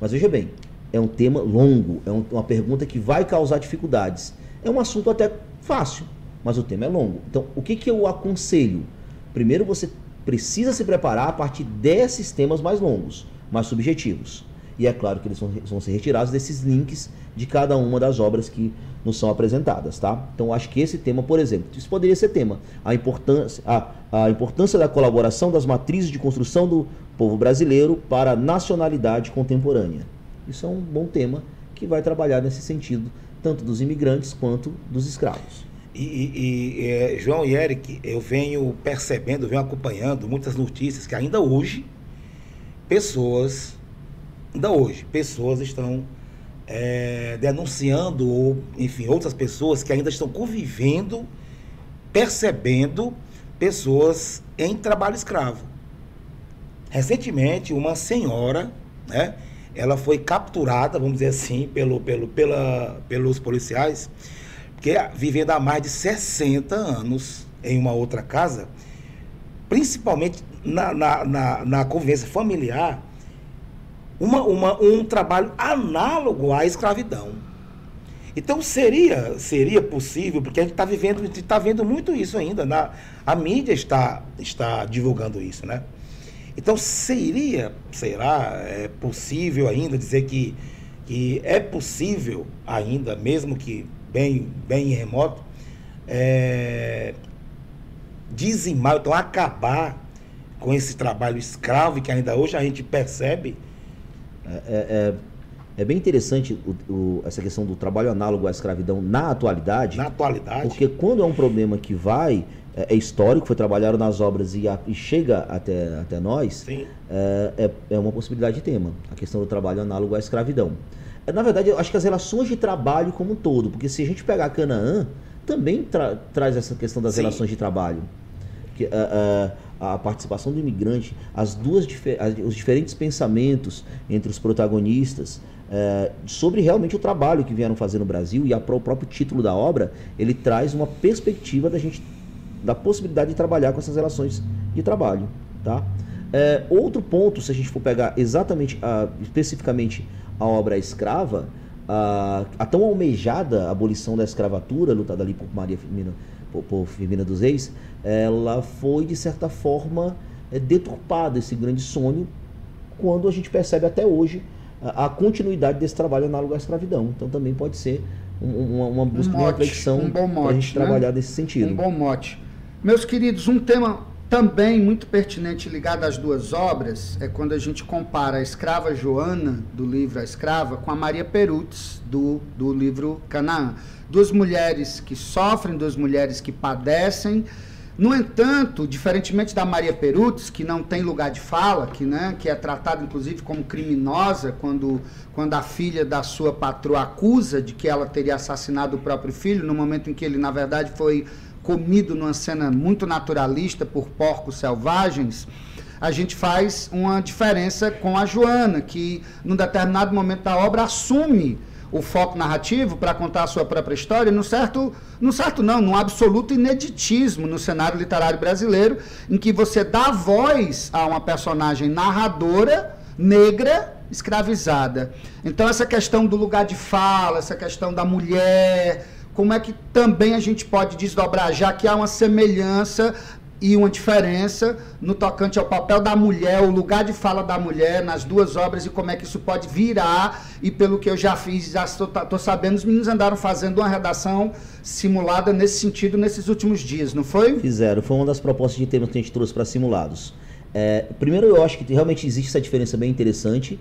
Mas veja bem, é um tema longo, é um, uma pergunta que vai causar dificuldades. É um assunto até fácil, mas o tema é longo. Então, o que, que eu aconselho? Primeiro, você precisa se preparar a partir desses temas mais longos, mais subjetivos. E é claro que eles vão, vão ser retirados desses links de cada uma das obras que nos são apresentadas, tá? Então acho que esse tema, por exemplo, isso poderia ser tema, a importância, a, a importância da colaboração das matrizes de construção do povo brasileiro para a nacionalidade contemporânea. Isso é um bom tema que vai trabalhar nesse sentido, tanto dos imigrantes quanto dos escravos. E, e, é, João e Eric, eu venho percebendo, venho acompanhando muitas notícias que ainda hoje pessoas, ainda hoje, pessoas estão é, denunciando, ou enfim, outras pessoas que ainda estão convivendo, percebendo pessoas em trabalho escravo. Recentemente, uma senhora, né, ela foi capturada, vamos dizer assim, pelo, pelo, pela, pelos policiais, que vivendo há mais de 60 anos em uma outra casa, principalmente na, na, na, na convivência familiar, uma, uma, um trabalho análogo à escravidão. Então seria, seria possível, porque a gente está vivendo, está vendo muito isso ainda. Na, a mídia está, está divulgando isso, né? Então seria, será é possível ainda dizer que, que é possível ainda, mesmo que bem, bem remoto, é, dizimar, então acabar com esse trabalho escravo que ainda hoje a gente percebe é, é, é, bem interessante o, o, essa questão do trabalho análogo à escravidão na atualidade. Na atualidade. Porque quando é um problema que vai, é, é histórico, foi trabalhado nas obras e, a, e chega até, até nós, é, é, é, uma possibilidade de tema. A questão do trabalho análogo à escravidão. É, na verdade, eu acho que as relações de trabalho como um todo, porque se a gente pegar Canaã, também tra traz essa questão das Sim. relações de trabalho. Que, uh, uh, a participação do imigrante, as duas os diferentes pensamentos entre os protagonistas é, sobre realmente o trabalho que vieram fazer no Brasil e a, o próprio título da obra ele traz uma perspectiva da gente da possibilidade de trabalhar com essas relações de trabalho, tá? É, outro ponto, se a gente for pegar exatamente, a, especificamente a obra Escrava, a, a tão almejada abolição da escravatura, lutada ali por Maria Firmina, por, Firmina dos Reis, ela foi, de certa forma, é, deturpada esse grande sonho quando a gente percebe até hoje a, a continuidade desse trabalho análogo à escravidão. Então também pode ser um, uma, uma busca um mote, de reflexão um para a gente né? trabalhar nesse sentido. Um bom mote. Meus queridos, um tema também muito pertinente ligado às duas obras é quando a gente compara a escrava Joana, do livro A Escrava, com a Maria Perutz, do, do livro Canaã. Duas mulheres que sofrem, duas mulheres que padecem, no entanto, diferentemente da Maria Perutz, que não tem lugar de fala, que, né, que é tratada inclusive como criminosa quando, quando a filha da sua patroa acusa de que ela teria assassinado o próprio filho, no momento em que ele, na verdade, foi comido numa cena muito naturalista por porcos selvagens, a gente faz uma diferença com a Joana, que num determinado momento da obra assume o foco narrativo para contar a sua própria história, no certo, no certo não, num absoluto ineditismo no cenário literário brasileiro, em que você dá voz a uma personagem narradora negra escravizada. Então essa questão do lugar de fala, essa questão da mulher, como é que também a gente pode desdobrar, já que há uma semelhança e uma diferença no tocante ao papel da mulher, o lugar de fala da mulher nas duas obras e como é que isso pode virar. E pelo que eu já fiz, já estou sabendo, os meninos andaram fazendo uma redação simulada nesse sentido nesses últimos dias, não foi? Fizeram, foi uma das propostas de temas que a gente trouxe para simulados. É, primeiro, eu acho que realmente existe essa diferença bem interessante.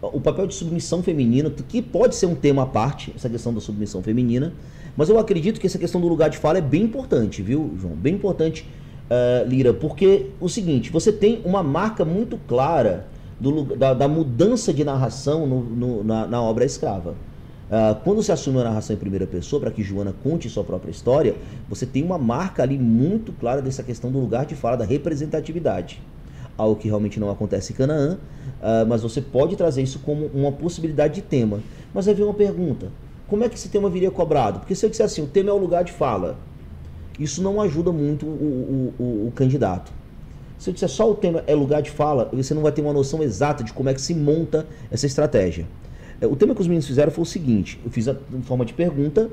O papel de submissão feminina, que pode ser um tema à parte, essa questão da submissão feminina, mas eu acredito que essa questão do lugar de fala é bem importante, viu, João? Bem importante uh, Lira, porque o seguinte, você tem uma marca muito clara do, da, da mudança de narração no, no, na, na, obra Escrava. Uh, quando se assume a narração em primeira pessoa, para que Joana conte sua própria história, você tem uma marca ali muito clara dessa questão do lugar de fala, da representatividade. Algo que realmente não acontece em Canaã, uh, mas você pode trazer isso como uma possibilidade de tema. Mas aí vem uma pergunta: como é que esse tema viria cobrado? Porque se eu disser assim, o tema é o lugar de fala, isso não ajuda muito o, o, o, o candidato. Se eu disser só o tema é lugar de fala, você não vai ter uma noção exata de como é que se monta essa estratégia. É, o tema que os meninos fizeram foi o seguinte: eu fiz em forma de pergunta,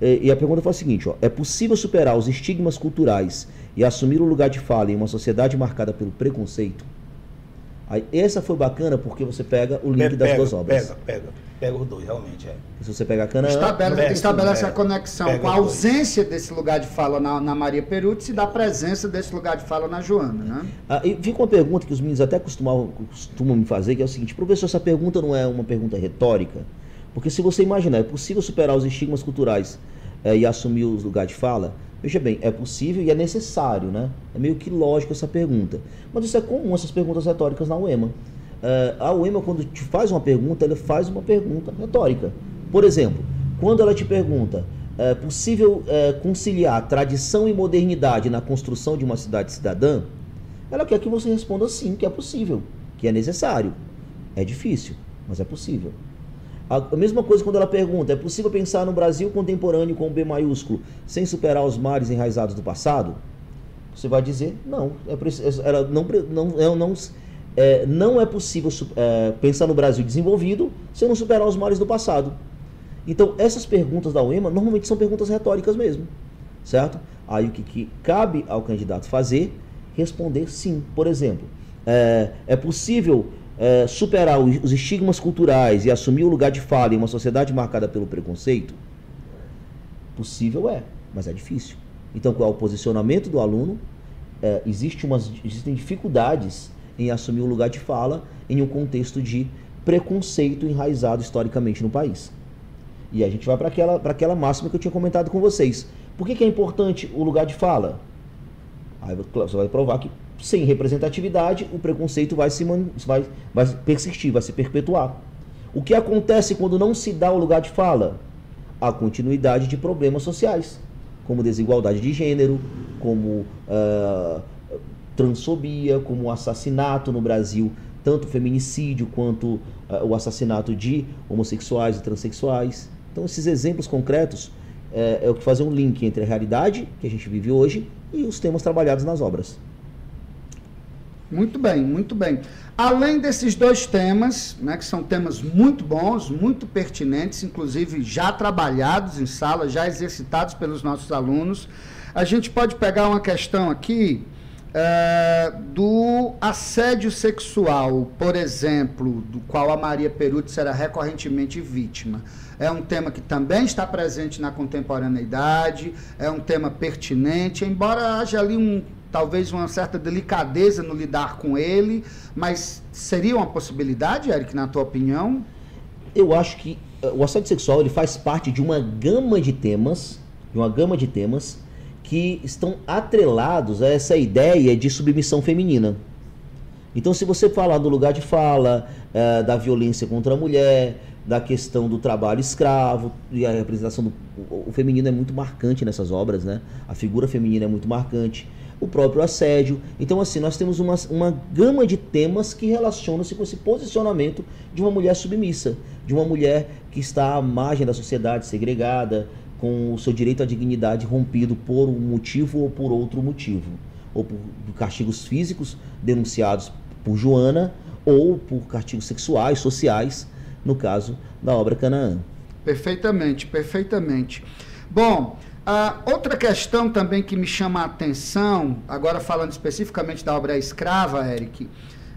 E, e a pergunta foi a seguinte: ó, é possível superar os estigmas culturais e assumir o lugar de fala em uma sociedade marcada pelo preconceito? Aí, essa foi bacana porque você pega o link Pega, das duas obras. Pega, pega. Pega os dois, realmente. É. Se você pegar Canaã, Estabelece, estabelece a conexão com a ausência desse lugar de fala na, na Maria Perutz e da presença desse lugar de fala na Joana, né? Ah, e fica uma pergunta que os meninos até costumavam, costumam me fazer, que é o seguinte, professor, essa pergunta não é uma pergunta retórica? Porque se você imaginar, é possível superar os estigmas culturais eh, e assumir os lugares de fala? Veja bem, é possível e é necessário, né? É meio que lógico essa pergunta. Mas isso é comum, essas perguntas retóricas na UEMA. Eh, a UEMA, quando te faz uma pergunta, ela faz uma pergunta retórica. Por exemplo, quando ela te pergunta, é possível eh, conciliar tradição e modernidade na construção de uma cidade cidadã? Ela quer que você responda sim, que é possível, que é necessário. É difícil, mas é possível. A mesma coisa quando ela pergunta: é possível pensar no Brasil contemporâneo com B maiúsculo sem superar os mares enraizados do passado? Você vai dizer: não. É, preci- ela não, não, é, não, é, não é possível é, pensar no Brasil desenvolvido sem não superar os mares do passado. Então, essas perguntas da UEMA normalmente são perguntas retóricas mesmo, certo? Aí o que, que cabe ao candidato fazer? Responder sim. Por exemplo, é, é possível é, superar os os estigmas culturais e assumir o lugar de fala em uma sociedade marcada pelo preconceito? Possível é, mas é difícil. Então, qual é o posicionamento do aluno? É, existe umas, existem dificuldades em assumir o lugar de fala em um contexto de preconceito enraizado historicamente no país. E a gente vai para aquela, aquela máxima que eu tinha comentado com vocês. Por que, que é importante o lugar de fala? Aí você vai provar que sem representatividade o preconceito vai, se vai, vai persistir, vai se perpetuar. O que acontece quando não se dá o lugar de fala? A continuidade de problemas sociais, como desigualdade de gênero, como ah, transfobia, como assassinato no Brasil, tanto feminicídio quanto ah, o assassinato de homossexuais e transexuais. Então, esses exemplos concretos é, é o que fazem um link entre a realidade que a gente vive hoje e os temas trabalhados nas obras. Muito bem, muito bem. Além desses dois temas, né, que são temas muito bons, muito pertinentes, inclusive já trabalhados em sala, já exercitados pelos nossos alunos, a gente pode pegar uma questão aqui do assédio sexual, por exemplo, do qual a Maria Perutz era recorrentemente vítima. É um tema que também está presente na contemporaneidade, é um tema pertinente, embora haja ali um talvez uma certa delicadeza no lidar com ele, mas seria uma possibilidade, Eric, na tua opinião? Eu acho que eh, o assédio sexual ele faz parte de uma gama de temas, de uma gama de temas que estão atrelados a essa ideia de submissão feminina. Então, se você falar do lugar de fala, eh, da violência contra a mulher, da questão do trabalho escravo, e a representação do o feminino é muito marcante nessas obras, né? A figura feminina é muito marcante, o próprio assédio. Então, assim, nós temos uma, uma gama de temas que relacionam-se com esse posicionamento de uma mulher submissa, de uma mulher que está à margem da sociedade, segregada, com o seu direito à dignidade rompido por um motivo ou por outro motivo ou por, castigos físicos denunciados por Joana, ou por castigos sexuais, sociais, no caso da obra Canaã. Perfeitamente, perfeitamente. Bom, outra questão também que me chama a atenção, agora falando especificamente da obra Escrava, Eric,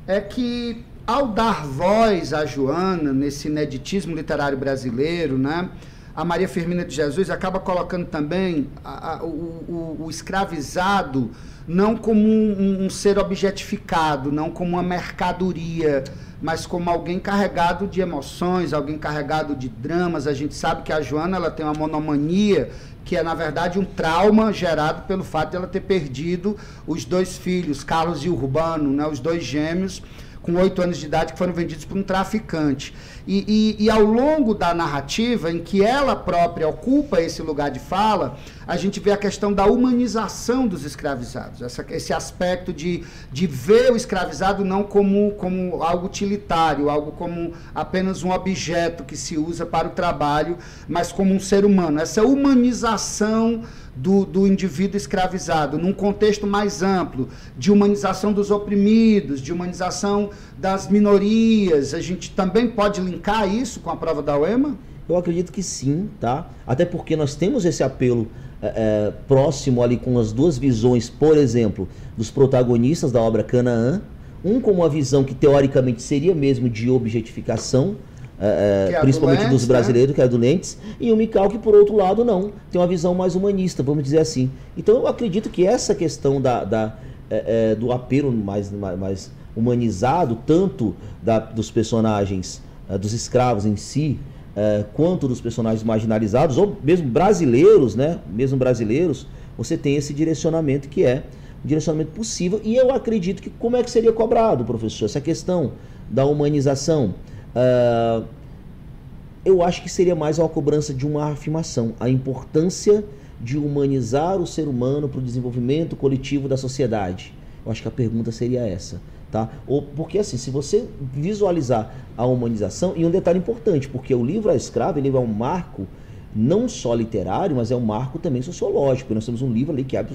é que ao dar voz a Joana nesse ineditismo literário brasileiro, né? A Maria Firmina de Jesus acaba colocando também a- a- o, o- o escravizado não como um, um ser objetificado, não como uma mercadoria, mas como alguém carregado de emoções, alguém carregado de dramas. A gente sabe que a Joana ela tem uma monomania que é na verdade um trauma gerado pelo fato de ela ter perdido os dois filhos, Carlos e Urbano, né, os dois gêmeos com oito anos de idade que foram vendidos por um traficante. E, e, e, ao longo da narrativa, em que ela própria ocupa esse lugar de fala, a gente vê a questão da humanização dos escravizados, essa, esse aspecto de, de ver o escravizado não como, como algo utilitário, algo como apenas um objeto que se usa para o trabalho, mas como um ser humano. Essa humanização do, do indivíduo escravizado, num contexto mais amplo, de humanização dos oprimidos, de humanização das minorias, a gente também pode linkar isso com a prova da UEMA? Eu acredito que sim, tá? Até porque nós temos esse apelo é, é, próximo ali com as duas visões, por exemplo, dos protagonistas da obra Canaã, um com uma visão que teoricamente seria mesmo de objetificação, é, é principalmente dos né? brasileiros, né? que é do Lentes, e o Mikau que, por outro lado, não, tem uma visão mais humanista, vamos dizer assim. Então eu acredito que essa questão da, da é, é do apelo mais, mais humanizado, tanto da, dos personagens, dos escravos em si, quanto dos personagens marginalizados, ou mesmo brasileiros, né? Mesmo brasileiros, você tem esse direcionamento que é um direcionamento possível. E eu acredito que como é que seria cobrado, professor, essa questão da humanização? Uh, eu acho que seria mais uma cobrança de uma afirmação, a importância de humanizar o ser humano para o desenvolvimento coletivo da sociedade. Eu acho que a pergunta seria essa. Tá? Ou, porque assim, se você visualizar a humanização, e um detalhe importante, porque o livro A Escrava ele é um marco não só literário, mas é um marco também sociológico. Nós temos um livro ali que é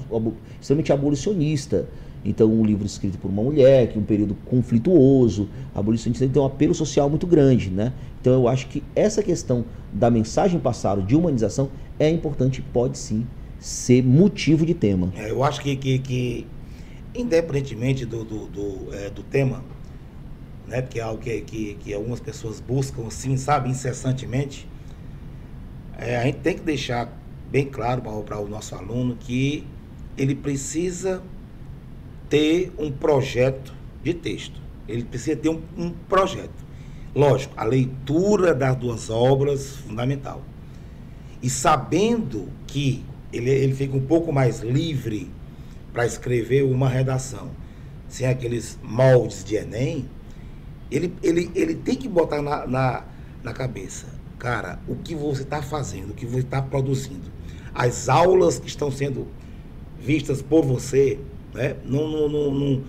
extremamente abolicionista. Então, um livro escrito por uma mulher, que é um período conflituoso, abolicionista tem um apelo social muito grande, né? Então, eu acho que essa questão da mensagem passada de humanização é importante e pode sim ser motivo de tema. É, eu acho que, que, que independentemente do, do, do, é, do, tema, né, que é algo que, que, que algumas pessoas buscam, assim, sabe, incessantemente, é, a gente tem que deixar bem claro para o nosso aluno que ele precisa ter um projeto de texto. Ele precisa ter um, um projeto. Lógico, a leitura das duas obras, fundamental. E sabendo que ele, ele fica um pouco mais livre para escrever uma redação, sem aqueles moldes de Enem, ele, ele, ele tem que botar na, na, na cabeça cara, o que você está fazendo, o que você está produzindo, as aulas que estão sendo vistas por você, né, não, não, não,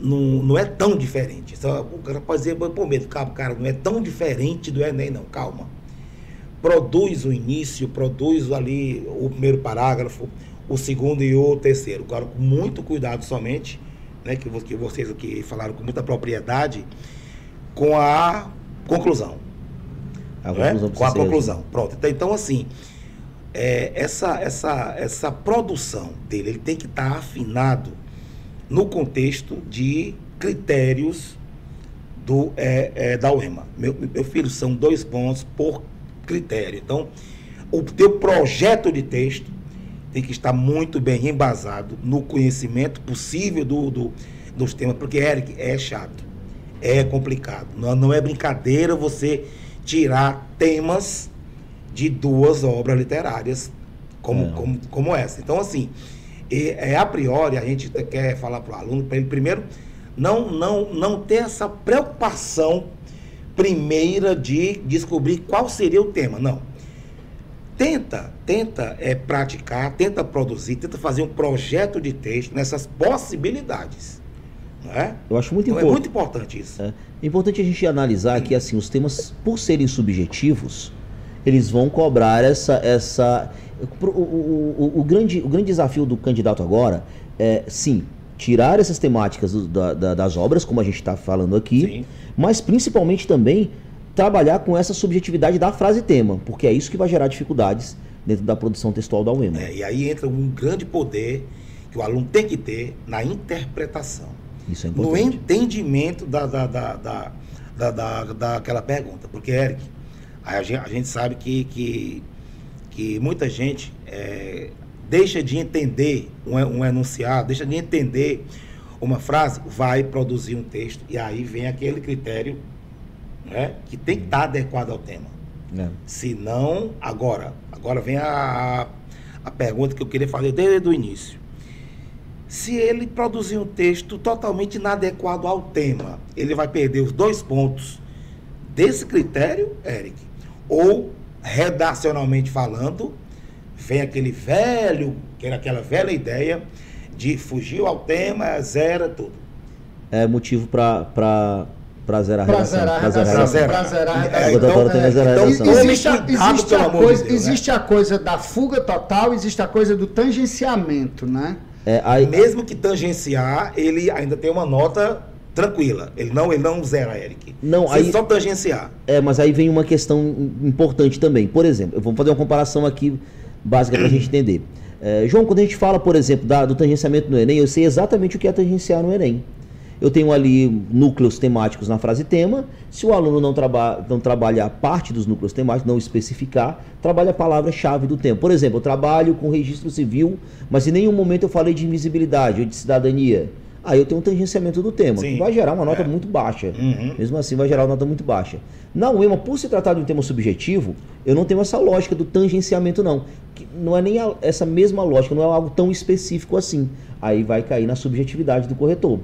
não, não, é tão diferente. Só, o cara pode dizer, pô, medo, calma, cara, não é tão diferente do Enem, não, calma. Produz o início, produz ali o primeiro parágrafo, o segundo e o terceiro. Agora, com muito cuidado somente, né, que, que vocês aqui falaram com muita propriedade, com a conclusão. A né? Com a conclusão. Pronto. Então, então assim, é, essa, essa, essa produção dele, ele tem que estar tá afinado no contexto de critérios do, é, é, da UEMA. Meu, meu filho, são dois pontos por critério. Então, o teu projeto de texto tem que estar muito bem embasado no conhecimento possível do, do, dos temas, porque, Eric, é chato, é complicado. Não, não é brincadeira você tirar temas de duas obras literárias como, é. como, como essa. Então, assim, é, a priori a gente quer falar para o aluno, para ele primeiro, não, não, não ter essa preocupação primeira de descobrir qual seria o tema. Não. Tenta, tenta é, praticar, tenta produzir, tenta fazer um projeto de texto nessas possibilidades. É? Eu acho muito então, importante. É muito importante isso. É. É importante a gente analisar que assim os temas, por serem subjetivos, eles vão cobrar essa essa o, o, o, o grande o grande desafio do candidato agora é sim tirar essas temáticas do, da, da, das obras, como a gente está falando aqui, sim. mas principalmente também trabalhar com essa subjetividade da frase tema, porque é isso que vai gerar dificuldades dentro da produção textual da UEMA. É, e aí entra um grande poder que o aluno tem que ter na interpretação. Isso é importante. No entendimento da, da, da, da, da, da, daquela pergunta. Porque, Eric, a gente, a gente sabe que, que, que muita gente é, deixa de entender um, um enunciado, deixa de entender uma frase, vai produzir um texto. E aí vem aquele critério né, que tem que estar adequado ao tema. É. Se não, agora, agora vem a, a pergunta que eu queria fazer desde o início se ele produzir um texto totalmente inadequado ao tema, ele vai perder os dois pontos desse critério, Eric. Ou, redacionalmente falando, vem aquele velho, que era aquela velha ideia de fugir ao tema, zera tudo. É motivo para Pra zerar a Pra redação. zerar a Pra zerar a redação. Pra zerar a É, redação. O doutor tem que zerar a então, redação. tome Existe, a, existe, a de coisa, Deus, né? existe a coisa da fuga total, existe a coisa do tangenciamento, né? É, aí, Mesmo que tangenciar, ele ainda tem uma nota tranquila. Ele não, ele não zera, Eric. Não, Se aí- só tangenciar. É, mas aí vem uma questão importante também. Por exemplo, eu vou fazer uma comparação aqui básica para a gente entender. É, João, quando a gente fala, por exemplo, da- do tangenciamento no Enem, eu sei exatamente o que é tangenciar no Enem. Eu tenho ali núcleos temáticos na frase tema. Se o aluno não, traba não trabalhar parte dos núcleos temáticos, não especificar, trabalha a palavra-chave do tema. Por exemplo, eu trabalho com registro civil, mas em nenhum momento eu falei de invisibilidade ou de cidadania. Aí eu tenho um tangenciamento do tema, Sim. que vai gerar uma nota É. muito baixa. Uhum. Mesmo assim, vai gerar uma nota muito baixa. Na UEMA, por se tratar de um tema subjetivo, eu não tenho essa lógica do tangenciamento, não. Que não é nem a- essa mesma lógica, não é algo tão específico assim. Aí vai cair na subjetividade do corretor.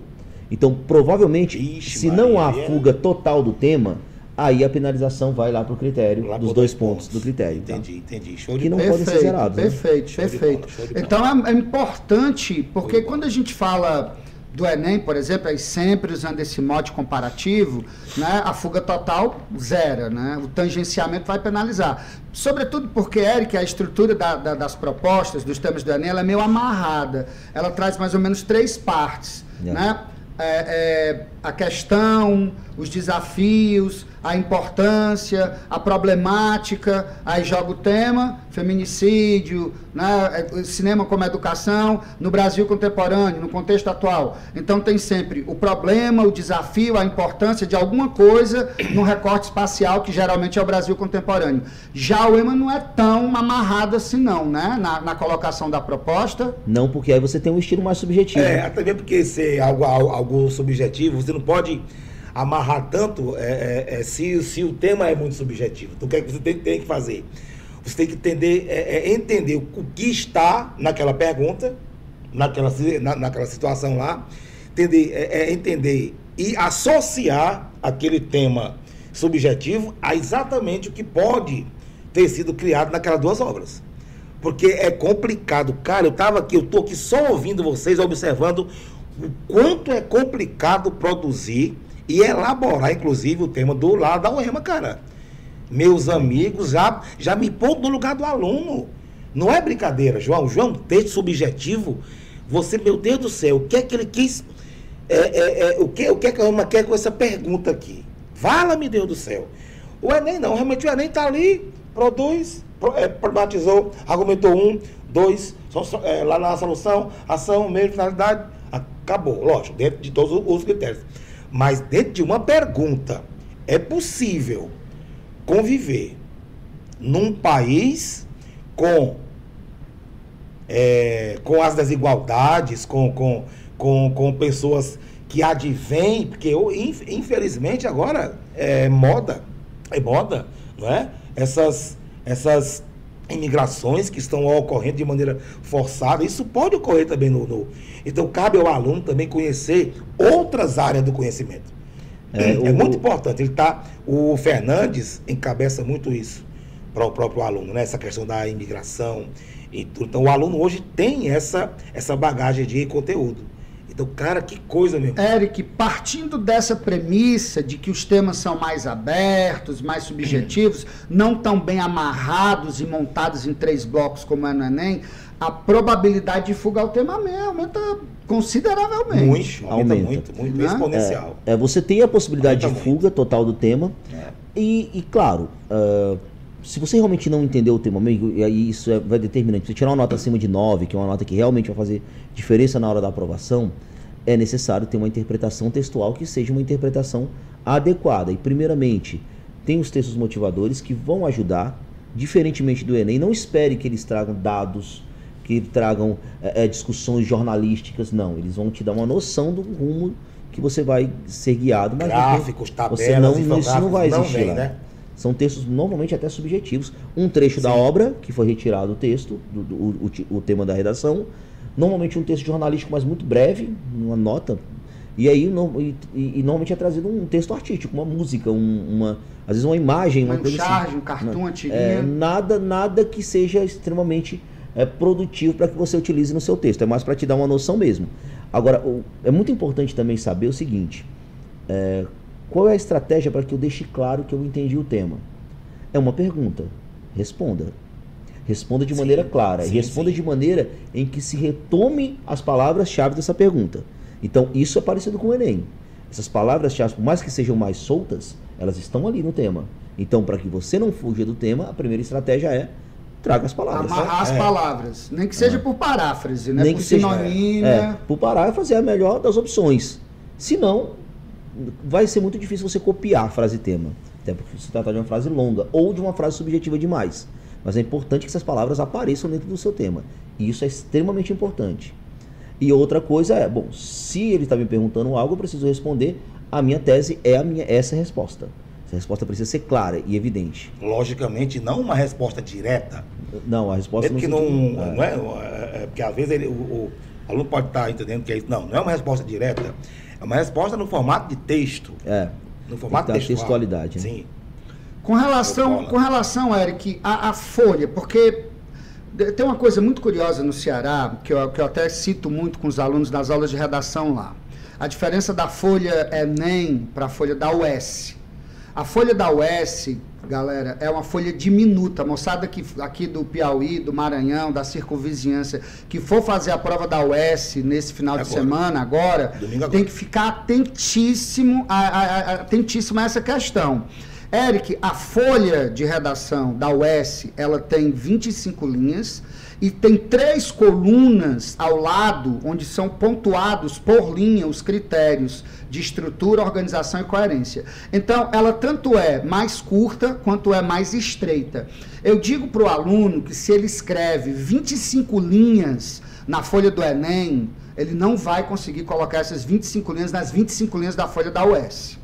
Então, provavelmente, Ixi, se não há Maria. fuga total do tema, aí a penalização vai lá para o critério Lá dos dois pontos, do critério. tá? Entendi, entendi. Show de Que não bola. podem ser zerados, né? Perfeito, Show de perfeito. bola, show de bola. Então é, é importante, porque quando a gente fala do Enem, por exemplo, aí sempre usando esse mote comparativo, né, a fuga total zera, né? O tangenciamento vai penalizar. Sobretudo porque, Eric, a estrutura da- da- das propostas, dos temas do Enem, ela é meio amarrada. Ela traz mais ou menos três partes, Yeah. né? É, é, a questão, os desafios, a importância, a problemática, aí joga o tema, feminicídio, né, é, cinema como educação, no Brasil contemporâneo, no contexto atual. Então tem sempre o problema, o desafio, a importância de alguma coisa no recorte espacial, que geralmente é o Brasil contemporâneo. Já o EMA não é tão amarrado assim não, né, na, na colocação da proposta. Não, porque aí você tem um estilo mais subjetivo. É, até mesmo porque ser algo, algo subjetivo, você não pode amarrar tanto é, é, é, se, se o tema é muito subjetivo. Então o que é que você tem, tem que fazer? Você tem que entender, é, é, entender o que está naquela pergunta, naquela, na, naquela situação lá, entender, é, é entender e associar aquele tema subjetivo a exatamente o que pode ter sido criado naquelas duas obras. Porque é complicado. Cara, eu tava aqui, eu tô aqui só ouvindo vocês, observando o quanto é complicado produzir e elaborar, inclusive, o tema do lado da UEMA, cara. Meus amigos já, já me pondo no lugar do aluno. Não é brincadeira, João. João, texto subjetivo. Você, meu Deus do céu, o que é que ele quis. é, é, é, o, que, o que é que a UEMA quer com essa pergunta aqui? Vala-me, Deus do céu. O Enem não, realmente o Enem está ali, produz, pro- é, problematizou, argumentou um, dois, é, lá na solução, ação, meio, finalidade, acabou, lógico, dentro de todos os critérios. Mas dentro de uma pergunta, é possível conviver num país com é, com as desigualdades, com, com, com, com pessoas que advêm, porque infelizmente agora é moda, é moda, não é? Essas, essas imigrações que estão ocorrendo de maneira forçada, isso pode ocorrer também no, no- Então cabe ao aluno também conhecer outras áreas do conhecimento. É, É, o- muito importante. Ele tá, o Fernandes encabeça muito isso para o próprio aluno, né? Essa questão da imigração e tudo. Então o aluno hoje tem essa, essa bagagem de conteúdo. Então, cara, que coisa, meu. Eric, partindo dessa premissa de que os temas são mais abertos, mais subjetivos, não tão bem amarrados e montados em três blocos como é no Enem, a probabilidade de fugar o tema aumenta consideravelmente. Muito, aumenta, Aumenta. muito, muito, Né? exponencial. É, você tem a possibilidade de Aumenta fuga total do tema. É. E, e, claro, ah, se você realmente não entendeu o tema, amigo, e aí isso é, vai determinante. Se você tirar uma nota acima de 9, que é uma nota que realmente vai fazer diferença na hora da aprovação, é necessário ter uma interpretação textual que seja uma interpretação adequada. E, primeiramente, tem os textos motivadores que vão ajudar, diferentemente do Enem. Não espere que eles tragam dados, que tragam eh, eh, discussões jornalísticas. Não, eles vão te dar uma noção do rumo que você vai ser guiado. Mas não Gráficos, tabelas, você não, isso não vai não existir vem, lá. né? São textos normalmente até subjetivos. Um trecho da Sim. obra, que foi retirado do texto, do, do- o, o o tema da redação. Normalmente um texto jornalístico, mas muito breve, uma nota. E aí, no- e, e- normalmente é trazido um texto artístico, uma música, um- uma, às vezes uma imagem, uma, Uma coisa charge, assim. um cartoon, uma É, nada, nada que seja extremamente é, produtivo para que você utilize no seu texto. É mais para te dar uma noção mesmo. Agora, o- é muito importante também saber o seguinte: é, Qual é a estratégia para que eu deixe claro que eu entendi o tema? É uma pergunta. Responda. Responda de Sim, maneira clara. sim, e responda sim. de maneira em que se retome as palavras-chave dessa pergunta. Então, isso é parecido com o Enem. Essas palavras-chave, por mais que sejam mais soltas, elas estão ali no tema. Então, para que você não fuja do tema, a primeira estratégia é traga as palavras. Amarrar as É. palavras. Nem que seja por paráfrase, né? Nem por que seja- sinonímia. É, por paráfrase é a melhor das opções. Se não, vai ser muito difícil você copiar a frase tema. Até porque se trata de uma frase longa ou de uma frase subjetiva demais. Mas é importante que essas palavras apareçam dentro do seu tema. E isso é extremamente importante. E outra coisa é, bom, se ele está me perguntando algo, eu preciso responder. A minha tese é a minha, essa é resposta. Essa resposta precisa ser clara e evidente. Logicamente, não uma resposta direta. Não, a resposta É porque no não, sentido- não é, é, é porque às vezes ele- o, o aluno pode estar entendendo que é isso. Não, não é uma resposta direta. É uma resposta no formato de texto. É. No formato ter a textual. textualidade, né? Sim. Com relação, com relação, Eric, à, à folha, porque tem uma coisa muito curiosa no Ceará, que eu, que eu até cito muito com os alunos das aulas de redação lá. A diferença da folha Enem para a folha da UES. A folha da UES, galera, é uma folha diminuta. A moçada que, aqui do Piauí, do Maranhão, da circunvizinhança, que for fazer a prova da UES nesse final de Agora. semana, agora, agora. tem que ficar atentíssimo a, a- a- atentíssimo a essa questão. Eric, a folha de redação da UES, ela tem 25 linhas e tem três colunas ao lado, onde são pontuados por linha os critérios de estrutura, organização e coerência. Então, ela tanto é mais curta quanto é mais estreita. Eu digo para o aluno que se ele escreve 25 linhas na folha do Enem, ele não vai conseguir colocar essas 25 linhas nas 25 linhas da folha da UES.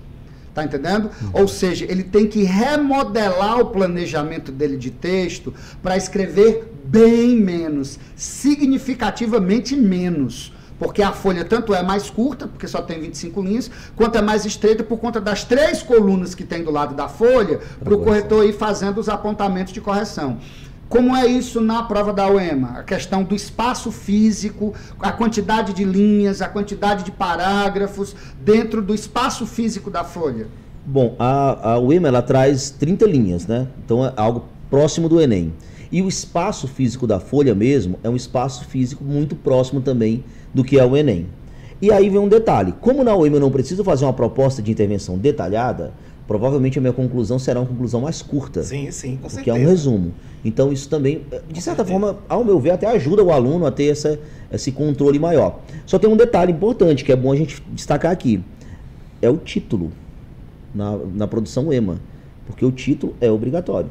Tá entendendo? Ou seja, ele tem que remodelar o planejamento dele de texto para escrever bem menos, significativamente menos. Porque a folha tanto é mais curta, porque só tem 25 linhas, quanto é mais estreita por conta das três colunas que tem do lado da folha, para o corretor ir fazendo os apontamentos de correção. Como é isso na prova da UEMA? A questão do espaço físico, a quantidade de linhas, a quantidade de parágrafos dentro do espaço físico da folha. Bom, a, a UEMA ela traz 30 linhas, né? Então é algo próximo do Enem. E o espaço físico da folha mesmo é um espaço físico muito próximo também do que é o Enem. E aí vem um detalhe: como na UEMA eu não preciso fazer uma proposta de intervenção detalhada, provavelmente a minha conclusão será uma conclusão mais curta. Sim, sim, com certeza. é um resumo. Então isso também, de certa forma, ao meu ver, até ajuda o aluno a ter essa, esse controle maior. Só tem um detalhe importante que é bom a gente destacar aqui: é o título na, na produção EMA, porque o título é obrigatório.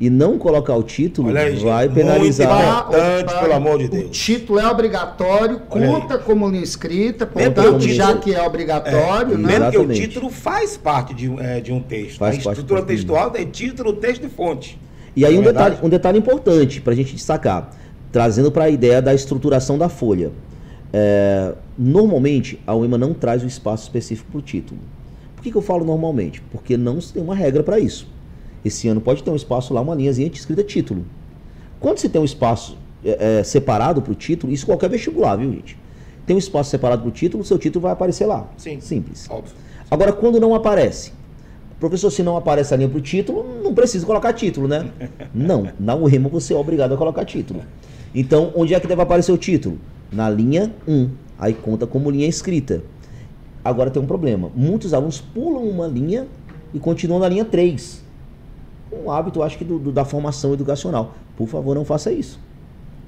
E não colocar o título aí, gente, vai muito penalizar. importante, pelo amor de Deus. O título é obrigatório, conta como linha escrita, portanto, que o já título- que é obrigatório, É, né? Mesmo que o título faz parte de, um- é, de um texto. Faz a estrutura textual tem título, texto e fonte. E aí Não um é detalhe, um detalhe importante para a gente destacar, trazendo para a ideia da estruturação da folha. É, normalmente a UEMA não traz o espaço específico para o título. Por que, que eu falo normalmente? Porque não se tem uma regra para isso. Esse ano pode ter um espaço lá, uma linhazinha escrita título. Quando você tem um espaço é, é, separado para o título, isso qualquer vestibular, viu, gente? Tem um espaço separado para o título, o seu título vai aparecer lá. Sim. Simples. Óbvio. Agora, quando não aparece, professor, se não aparece a linha para o título, não precisa colocar título, né? Não, na UEMA você é obrigado a colocar título. Então, onde é que deve aparecer o título? Na linha 1. Aí conta como linha escrita. Agora tem um problema. Muitos alunos pulam uma linha e continuam na linha 3. Um hábito, acho que, do, do- da formação educacional. Por favor, não faça isso.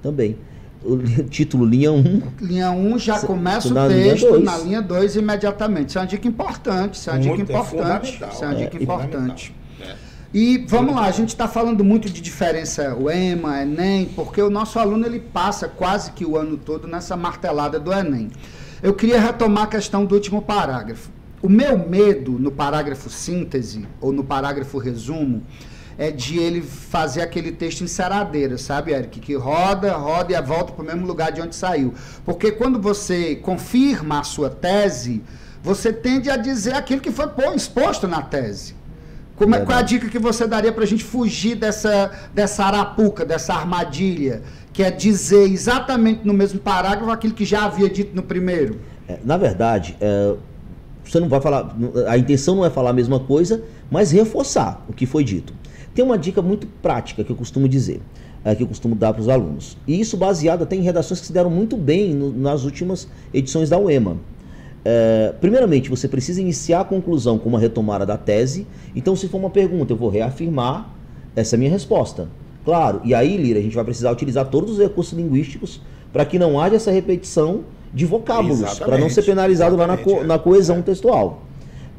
Também. O título linha 1 Linha 1 já Cê- começa na o linha texto dois. na linha 2 imediatamente. Isso é uma dica importante. Isso é uma dica Muito, é importante. fundamental. Isso é uma É, dica e importante. É. E vamos lá, a gente está falando muito de diferença o EMA, Enem, porque o nosso aluno ele passa quase que o ano todo nessa martelada do Enem. Eu queria retomar a questão do último parágrafo. O meu medo no parágrafo síntese ou no parágrafo resumo é de ele fazer aquele texto enceradeira, sabe, Eric? Que roda, roda e volta para o mesmo lugar de onde saiu. Porque quando você confirma a sua tese, você tende a dizer aquilo que foi pô, exposto na tese. Como é, qual é a dica que você daria para a gente fugir dessa, dessa arapuca, dessa armadilha, que é dizer exatamente no mesmo parágrafo aquilo que já havia dito no primeiro? É, na verdade, é, você não vai falar, a intenção não é falar a mesma coisa, mas reforçar o que foi dito. Tem uma dica muito prática que eu costumo dizer, é, que eu costumo dar para os alunos. E isso baseado até em redações que se deram muito bem no, nas últimas edições da UEMA. É, primeiramente, você precisa iniciar a conclusão com uma retomada da tese. Então, se for uma pergunta, eu vou reafirmar essa minha resposta. Claro, e aí, Lira, a gente vai precisar utilizar todos os recursos linguísticos para que não haja essa repetição de vocábulos, para não ser penalizado lá na, co é. na coesão textual.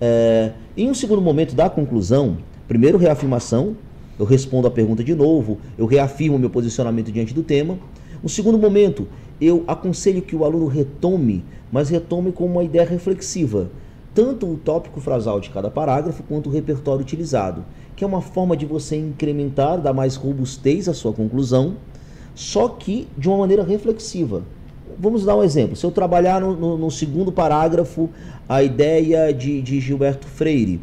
É, em um segundo momento da conclusão, primeiro reafirmação, eu respondo a pergunta de novo, eu reafirmo meu posicionamento diante do tema. No segundo momento, eu aconselho que o aluno retome, mas retome com uma ideia reflexiva, tanto o tópico frasal de cada parágrafo quanto o repertório utilizado, que é uma forma de você incrementar, dar mais robustez à sua conclusão, só que de uma maneira reflexiva. Vamos dar um exemplo. Se eu trabalhar no, no, no segundo parágrafo a ideia de, de Gilberto Freire,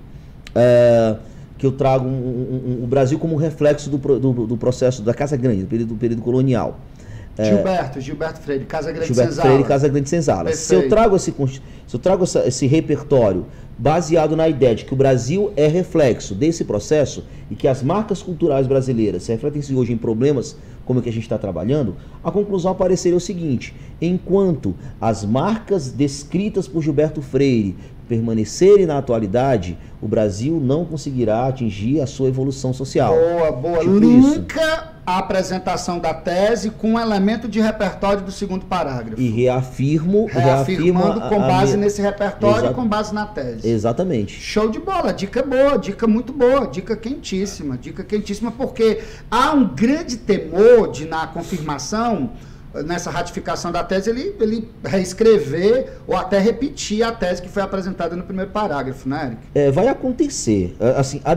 é, que eu trago um, um, um, o Brasil como reflexo do, do, do, processo da Casa Grande, do período, do período colonial. É, Gilberto, Gilberto Freire, Casa Grande Gilberto Senzala. Freire, Casa Grande Senzala. Se eu trago esse, se eu trago essa, esse repertório baseado na ideia de que o Brasil é reflexo desse processo e que as marcas culturais brasileiras se refletem hoje em problemas como o que a gente está trabalhando, a conclusão apareceria o seguinte: enquanto as marcas descritas por Gilberto Freire permanecerem na atualidade, o Brasil não conseguirá atingir a sua evolução social. Boa, boa. Tipo isso. a apresentação da tese com um elemento de repertório do segundo parágrafo. E reafirmo, reafirmando com base minha... nesse repertório e com base na tese. Exatamente. Show de bola, dica boa, dica muito boa, dica quentíssima, dica quentíssima porque há um grande temor de na confirmação nessa ratificação da tese, ele, ele reescrever ou até repetir a tese que foi apresentada no primeiro parágrafo, né, Eric? É, vai acontecer. Assim, a,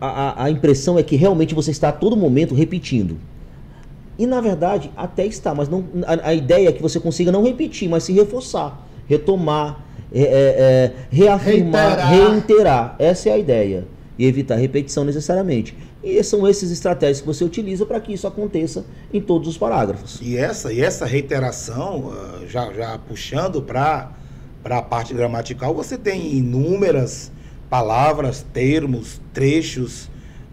a, a impressão é que realmente você está a todo momento repetindo. E na verdade até está, mas não, a, a ideia é que você consiga não repetir, mas se reforçar, retomar, é, é, reafirmar, reiterar. reiterar. Essa é a ideia. E evitar repetição necessariamente. E são essas estratégias que você utiliza para que isso aconteça em todos os parágrafos. E essa, e essa reiteração, ah, já, já puxando para a parte gramatical, você tem inúmeras palavras, termos, trechos,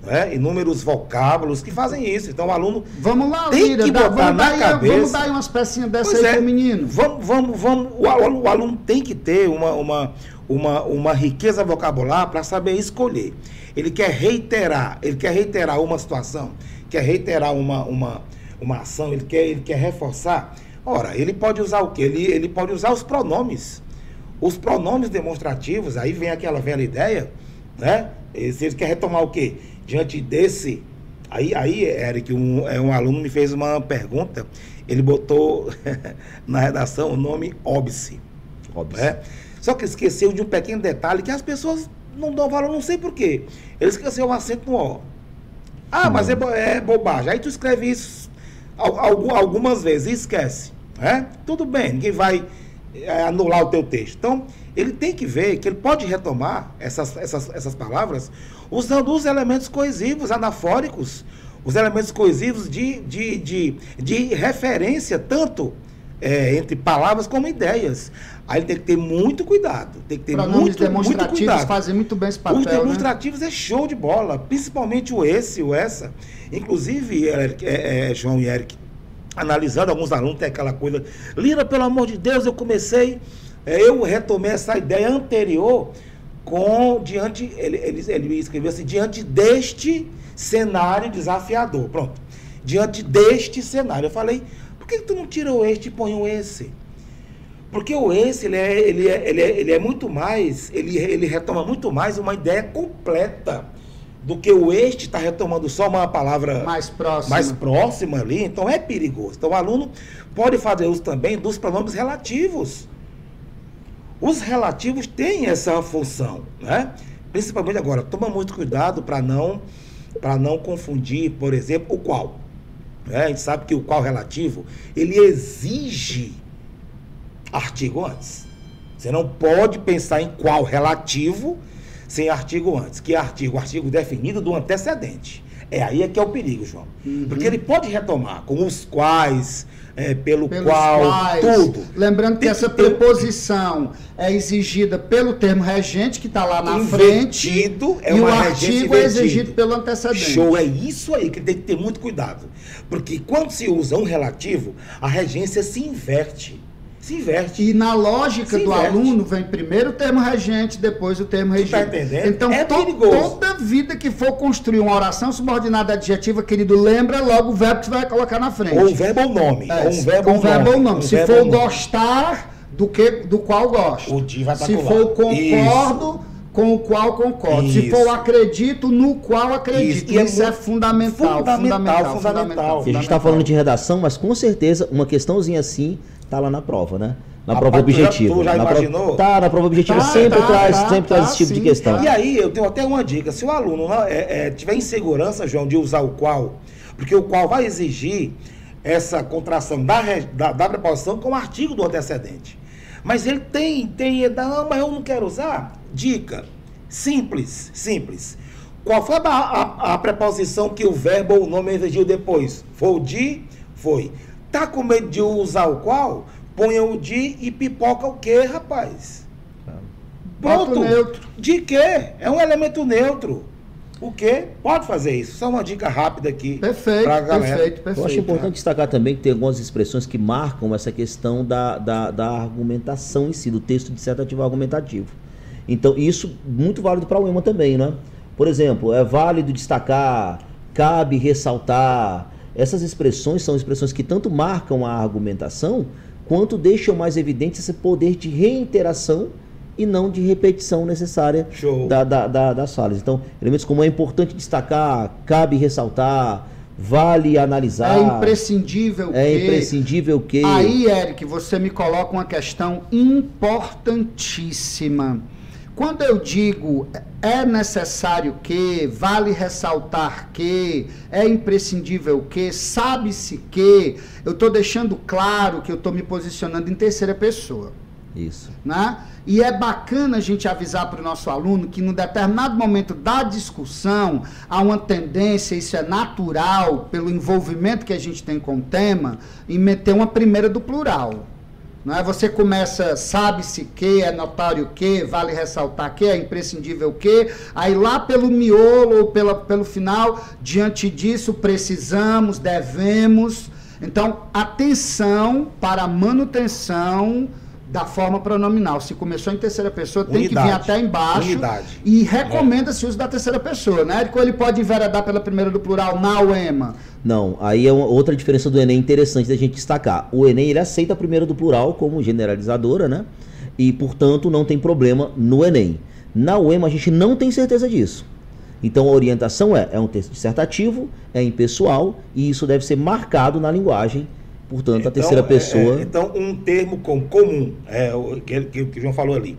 né? inúmeros vocábulos que fazem isso. Então o aluno vamos lá, tem Lira, que botar vamos na dar, cabeça. Vamos dar umas pecinhas dessa pois aí é, pro menino. Vamos, vamos, vamos. O aluno, o aluno tem que ter uma, uma, uma, uma riqueza vocabular para saber escolher ele quer reiterar, ele quer reiterar uma situação, quer reiterar uma, uma, uma ação, ele quer, ele quer reforçar. Ora, ele pode usar o quê? Ele, ele pode usar os pronomes. Os pronomes demonstrativos, aí vem aquela velha ideia, né? Se ele quer retomar o quê? Diante desse. Aí, aí Eric, um, é, um aluno me fez uma pergunta, ele botou na redação o nome óbice. Óbice. Né? Só que esqueceu de um pequeno detalhe que as pessoas não dão valor, não sei porquê. Ele esqueceu o acento no O. Ah, mas é, é bobagem. Aí tu escreve isso algumas vezes e esquece. Né? Tudo bem, ninguém vai é, anular o teu texto. Então, ele tem que ver que ele pode retomar essas, essas, essas palavras usando os elementos coesivos, anafóricos, os elementos coesivos de, de, de, de referência, tanto é, entre palavras como ideias. Aí ele tem que ter muito cuidado. Tem que ter muito, demonstrativos muito cuidado. fazem muito bem esse papel. Os né? demonstrativos né? é show de bola, principalmente o esse, o essa. Inclusive, é, é, é, João e Eric, analisando alguns alunos, tem aquela coisa. Lira, pelo amor de Deus, eu comecei, é, eu retomei essa ideia anterior com diante. Ele, ele, ele escreveu assim, diante deste cenário desafiador. Pronto. Diante deste cenário. Eu falei, por que, tu não tira o este e põe o esse? Porque o esse, ele é, ele é, ele é, ele é muito mais, ele, ele retoma muito mais uma ideia completa do que o este está retomando só uma palavra mais próxima. mais próxima ali, então é perigoso. Então o aluno pode fazer uso também dos pronomes relativos. Os relativos têm essa função, né? Principalmente agora, toma muito cuidado para não para não confundir, por exemplo, o qual. Né? A gente sabe que o qual relativo, ele exige artigo antes. Você não pode pensar em qual relativo sem artigo antes. Que artigo? Artigo definido do antecedente. É aí é que é o perigo, João. Uhum. Porque ele pode retomar com os quais, é, pelo Pelos qual, quais, tudo. Lembrando que essa preposição é exigida pelo termo regente, que está lá na frente, Invertido é e o artigo é exigido pelo antecedente. Show, é isso aí que tem que ter muito cuidado. Porque quando se usa um relativo, a regência se inverte. Se inverte. E na lógica Se do inverte. aluno, vem primeiro o termo regente, depois o termo tá regido. entendendo? Então, É to- perigoso. toda vida que for construir uma oração subordinada adjetiva, querido, lembra logo o verbo que você vai colocar na frente. Ou um verbo ou nome. É, ou um verbo com ou verbo ou nome. Um Se verbo for nome. gostar do que do qual gosto. O vai Se for concordo, com o qual concordo. Se Isso. for acredito, no qual acredito. Isso. E é Isso é, muito fundamental, fundamental, fundamental, fundamental. E a gente está falando de redação, mas com certeza uma questãozinha assim tá lá na prova, né? Na Rapaz, prova objetiva. tu já na prova- imaginou? Tá, na prova objetiva Tá, sempre tá, traz, tá, sempre tá, traz esse tipo de sim, questão. tá. E aí, eu tenho até uma dica. Se o aluno não, é, é, tiver insegurança, João, de usar o qual, porque o qual vai exigir essa contração da, da, da preposição com o artigo do antecedente. Mas ele tem, tem, não, mas eu não quero usar. Dica, simples, simples. Qual foi a, a- a preposição que o verbo ou o nome exigiu depois? Foi o de? Foi. Tá com medo de usar o qual? Ponha o de e pipoca o que, rapaz? Pronto. neutro. De quê? É um elemento neutro. O quê? Pode fazer isso. Só uma dica rápida aqui. Perfeito, pra galera. perfeito, perfeito. Eu acho importante destacar também que tem algumas expressões que marcam essa questão da, da, da argumentação em si, do texto dissertativo argumentativo. Então, isso muito válido para o EMA também, né? Por exemplo, é válido destacar, cabe ressaltar. Essas expressões são expressões que tanto marcam a argumentação, quanto deixam mais evidente esse poder de reiteração e não de repetição necessária da, da- da- das falas. Então, elementos como é importante destacar, cabe ressaltar, vale analisar. É imprescindível É que... imprescindível que. Aí, Eric, você me coloca uma questão importantíssima. Quando eu digo é necessário que, vale ressaltar que, é imprescindível que, sabe-se que, eu estou deixando claro que eu estou me posicionando em terceira pessoa. Isso. né? E é bacana a gente avisar para o nosso aluno que, num determinado momento da discussão, há uma tendência, isso é natural, pelo envolvimento que a gente tem com o tema, em meter uma primeira do plural. Não é? Você começa, sabe-se que, é notório que, vale ressaltar que, é imprescindível que, aí lá pelo miolo ou pela, pelo final, diante disso, precisamos, devemos. Então, atenção para a manutenção da forma pronominal. Se começou em terceira pessoa, tem que vir Unidade. até embaixo. Unidade. E recomenda-se o uso da terceira pessoa, né? Érico? Ou ele pode enveredar pela primeira do plural na UEMA. Não, aí é uma outra diferença do Enem interessante da gente destacar. O Enem ele aceita a primeira do plural como generalizadora, né? E, portanto, não tem problema no Enem. Na UEMA a gente não tem certeza disso. Então a orientação é, é um texto dissertativo, é impessoal e isso deve ser marcado na linguagem. Portanto, a terceira é, pessoa. é, então, um termo com, comum, é, o que, que, que o João falou ali.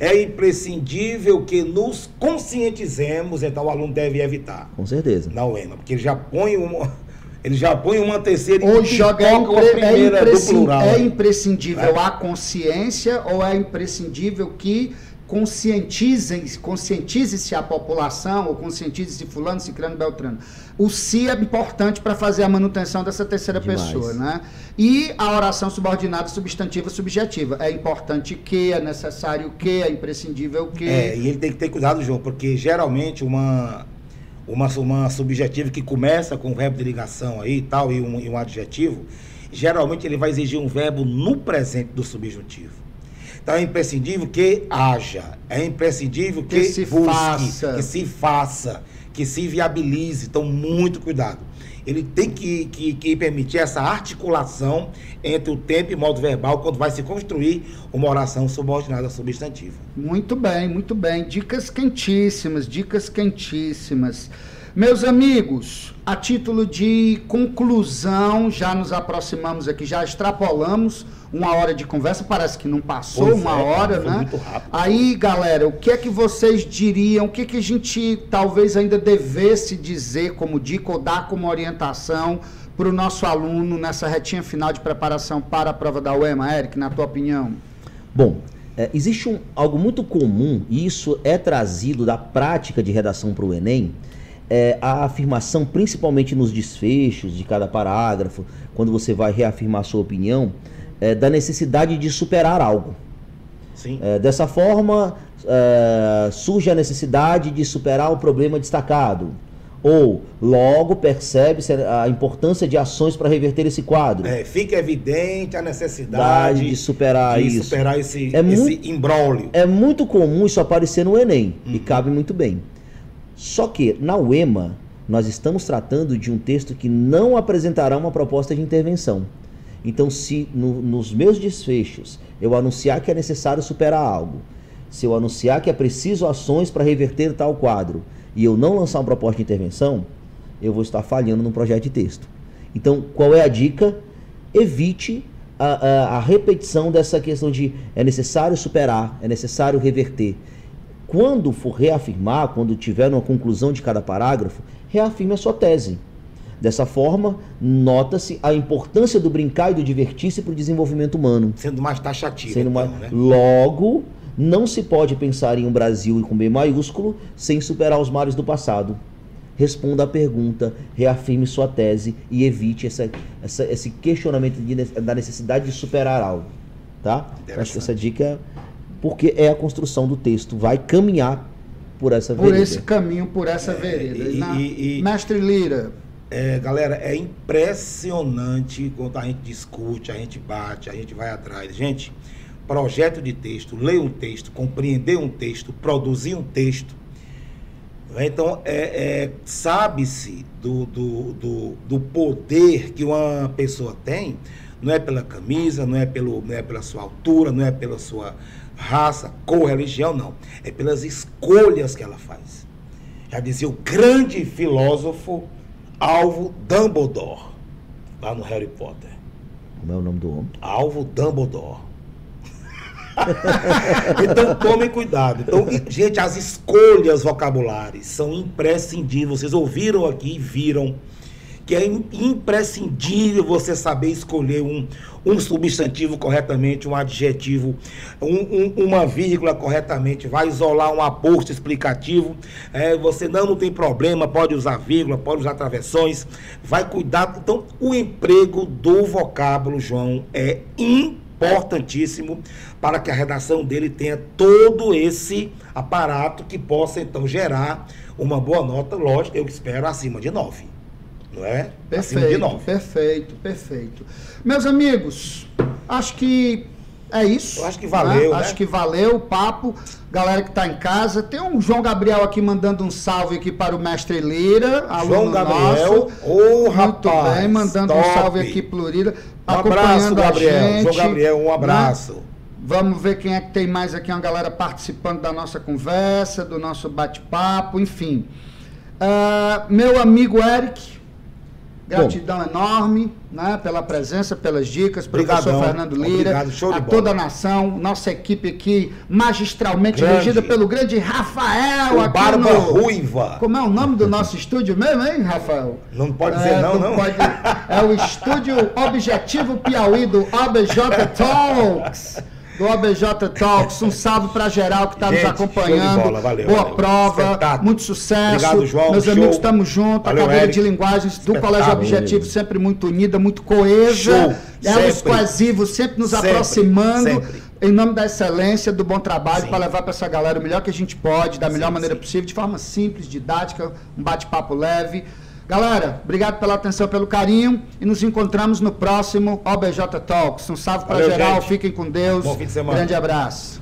É imprescindível que nos conscientizemos, então o aluno deve evitar Com certeza. na UEMA, porque ele já põe uma, ele já põe uma terceira Ou e joga é, impre- é primeira do imprescin- plural. é aí. imprescindível Vai. a consciência ou é imprescindível que conscientizem, conscientize-se a população ou conscientize-se fulano, ciclano, beltrano. O se é importante para fazer a manutenção dessa terceira Demais. pessoa, né? E a oração subordinada substantiva subjetiva. É importante que, é necessário que, é imprescindível que. É, e ele tem que ter cuidado, João, porque geralmente uma, uma, uma subjetiva que começa com verbo de ligação aí e tal, e um, e um adjetivo, geralmente ele vai exigir um verbo no presente do subjuntivo. Então é imprescindível que haja, é imprescindível que, Que se busque, faça. que se faça, que se viabilize. Então, muito cuidado. Ele tem que, que, que permitir essa articulação entre o tempo e modo verbal quando vai se construir uma oração subordinada substantiva. Muito bem, muito bem. Dicas quentíssimas, dicas quentíssimas. Meus amigos, a título de conclusão, já nos aproximamos aqui, já extrapolamos uma hora de conversa, parece que não passou Pois uma é, hora, né? muito rápido. Aí, galera, o que é que vocês diriam? O que, que a gente talvez ainda devesse dizer como dica ou dar como orientação para o nosso aluno nessa retinha final de preparação para a prova da UEMA, Eric, na tua opinião? Bom, é, existe um, algo muito comum, e isso é trazido da prática de redação para o Enem, é, a afirmação, principalmente nos desfechos de cada parágrafo, quando você vai reafirmar sua opinião, é, da necessidade de superar algo. É, dessa forma, é, surge a necessidade de superar o problema destacado. Ou, logo, percebe-se a importância de ações para reverter esse quadro. É, fica evidente a necessidade de superar de isso. superar esse, É esse muito- imbróglio. É muito comum isso aparecer no Enem Uhum. e cabe muito bem. Só que na UEMA nós estamos tratando de um texto que não apresentará uma proposta de intervenção. Então, se no- nos meus desfechos eu anunciar que é necessário superar algo, se eu anunciar que é preciso ações para reverter tal quadro e eu não lançar uma proposta de intervenção, eu vou estar falhando no projeto de texto. Então, qual é a dica? Evite a, a- a repetição dessa questão de é necessário superar, é necessário reverter. Quando for reafirmar, quando tiver uma conclusão de cada parágrafo, reafirme a sua tese. Dessa forma, nota-se a importância do brincar e do divertir-se para o desenvolvimento humano. Sendo mais taxativo. Sendo então, uma- né? Logo, não se pode pensar em um Brasil com B maiúsculo sem superar os males do passado. Responda à pergunta, reafirme sua tese e evite essa, essa- esse questionamento de da necessidade de superar algo. Tá? Acho que essa dica, é porque é a construção do texto, vai caminhar por essa Por vereda. esse caminho, por essa vereda. e- E na- e- e- Mestre Lira, É, galera, é impressionante quando a gente discute, a gente bate, a gente vai atrás. Gente, projeto de texto, ler um texto, compreender um texto, produzir um texto. né? Então, é, é, sabe-se do, do, do, do poder que uma pessoa tem, não é pela camisa, não é, pelo, não é pela sua altura, não é pela sua raça, cor, religião, não. É pelas escolhas que ela faz. Já dizia o grande filósofo Alvo Dumbledore, lá no Harry Potter. Como é o nome do homem? Alvo Dumbledore. então tomem cuidado. Então, gente, as escolhas vocabulares são imprescindíveis. Vocês ouviram aqui e viram que é im- imprescindível você saber escolher um, um substantivo corretamente, um adjetivo, um- um- uma vírgula corretamente, vai isolar um aposto explicativo. É, você não, não tem problema, pode usar vírgula, pode usar travessões, vai cuidar. Então, o emprego do vocábulo, João, é importantíssimo para que a redação dele tenha todo esse aparato que possa, então, gerar uma boa nota, lógico, eu espero acima de 9 não é? Acima de perfeito, 9. perfeito, perfeito. Meus amigos, acho que é isso. Eu acho que valeu, né? Acho que valeu o papo. Galera que está em casa, tem um João Gabriel aqui mandando um salve aqui para o mestre Lira, aluno João Gabriel, nosso. ô Muito rapaz. bem, mandando um top. salve aqui para o Lira, Um abraço, acompanhando Gabriel. a gente. João Gabriel, um né? abraço. Vamos ver quem é que tem mais aqui, uma galera participando da nossa conversa, do nosso bate-papo, enfim. Ah, meu amigo Eric, gratidão enorme né, pela presença, pelas dicas, professor Obrigadão. Fernando Lira, Obrigado, a toda a nação, nossa equipe aqui, magistralmente Grande. dirigida pelo grande Rafael O aqui Barba no... Ruiva. Como é o nome do nosso estúdio mesmo, hein, Rafael? Não pode dizer não, não. pode- é o estúdio Objetivo Piauí do OBJ Talks. Do OBJ Talks. Um salve para geral que está nos acompanhando. bola, valeu, Boa valeu. prova, Espetáculo. muito sucesso. Obrigado, João, Meus show. amigos, estamos juntos. Valeu, a cadeira Eric. de linguagens do. Colégio Objetivo sempre muito unida, muito coesa. Show. Elos Sempre. coesivos, sempre nos Sempre, aproximando. sempre. Em nome da excelência, do bom trabalho, para levar para essa galera o melhor que a gente pode, da melhor Sim, maneira sim. possível, de forma simples, didática, um bate-papo leve. Galera, obrigado pela atenção, pelo carinho e nos encontramos no próximo OBJ Talks. Um salve para geral, gente. fiquem com Deus. Bom fim de semana. Grande abraço.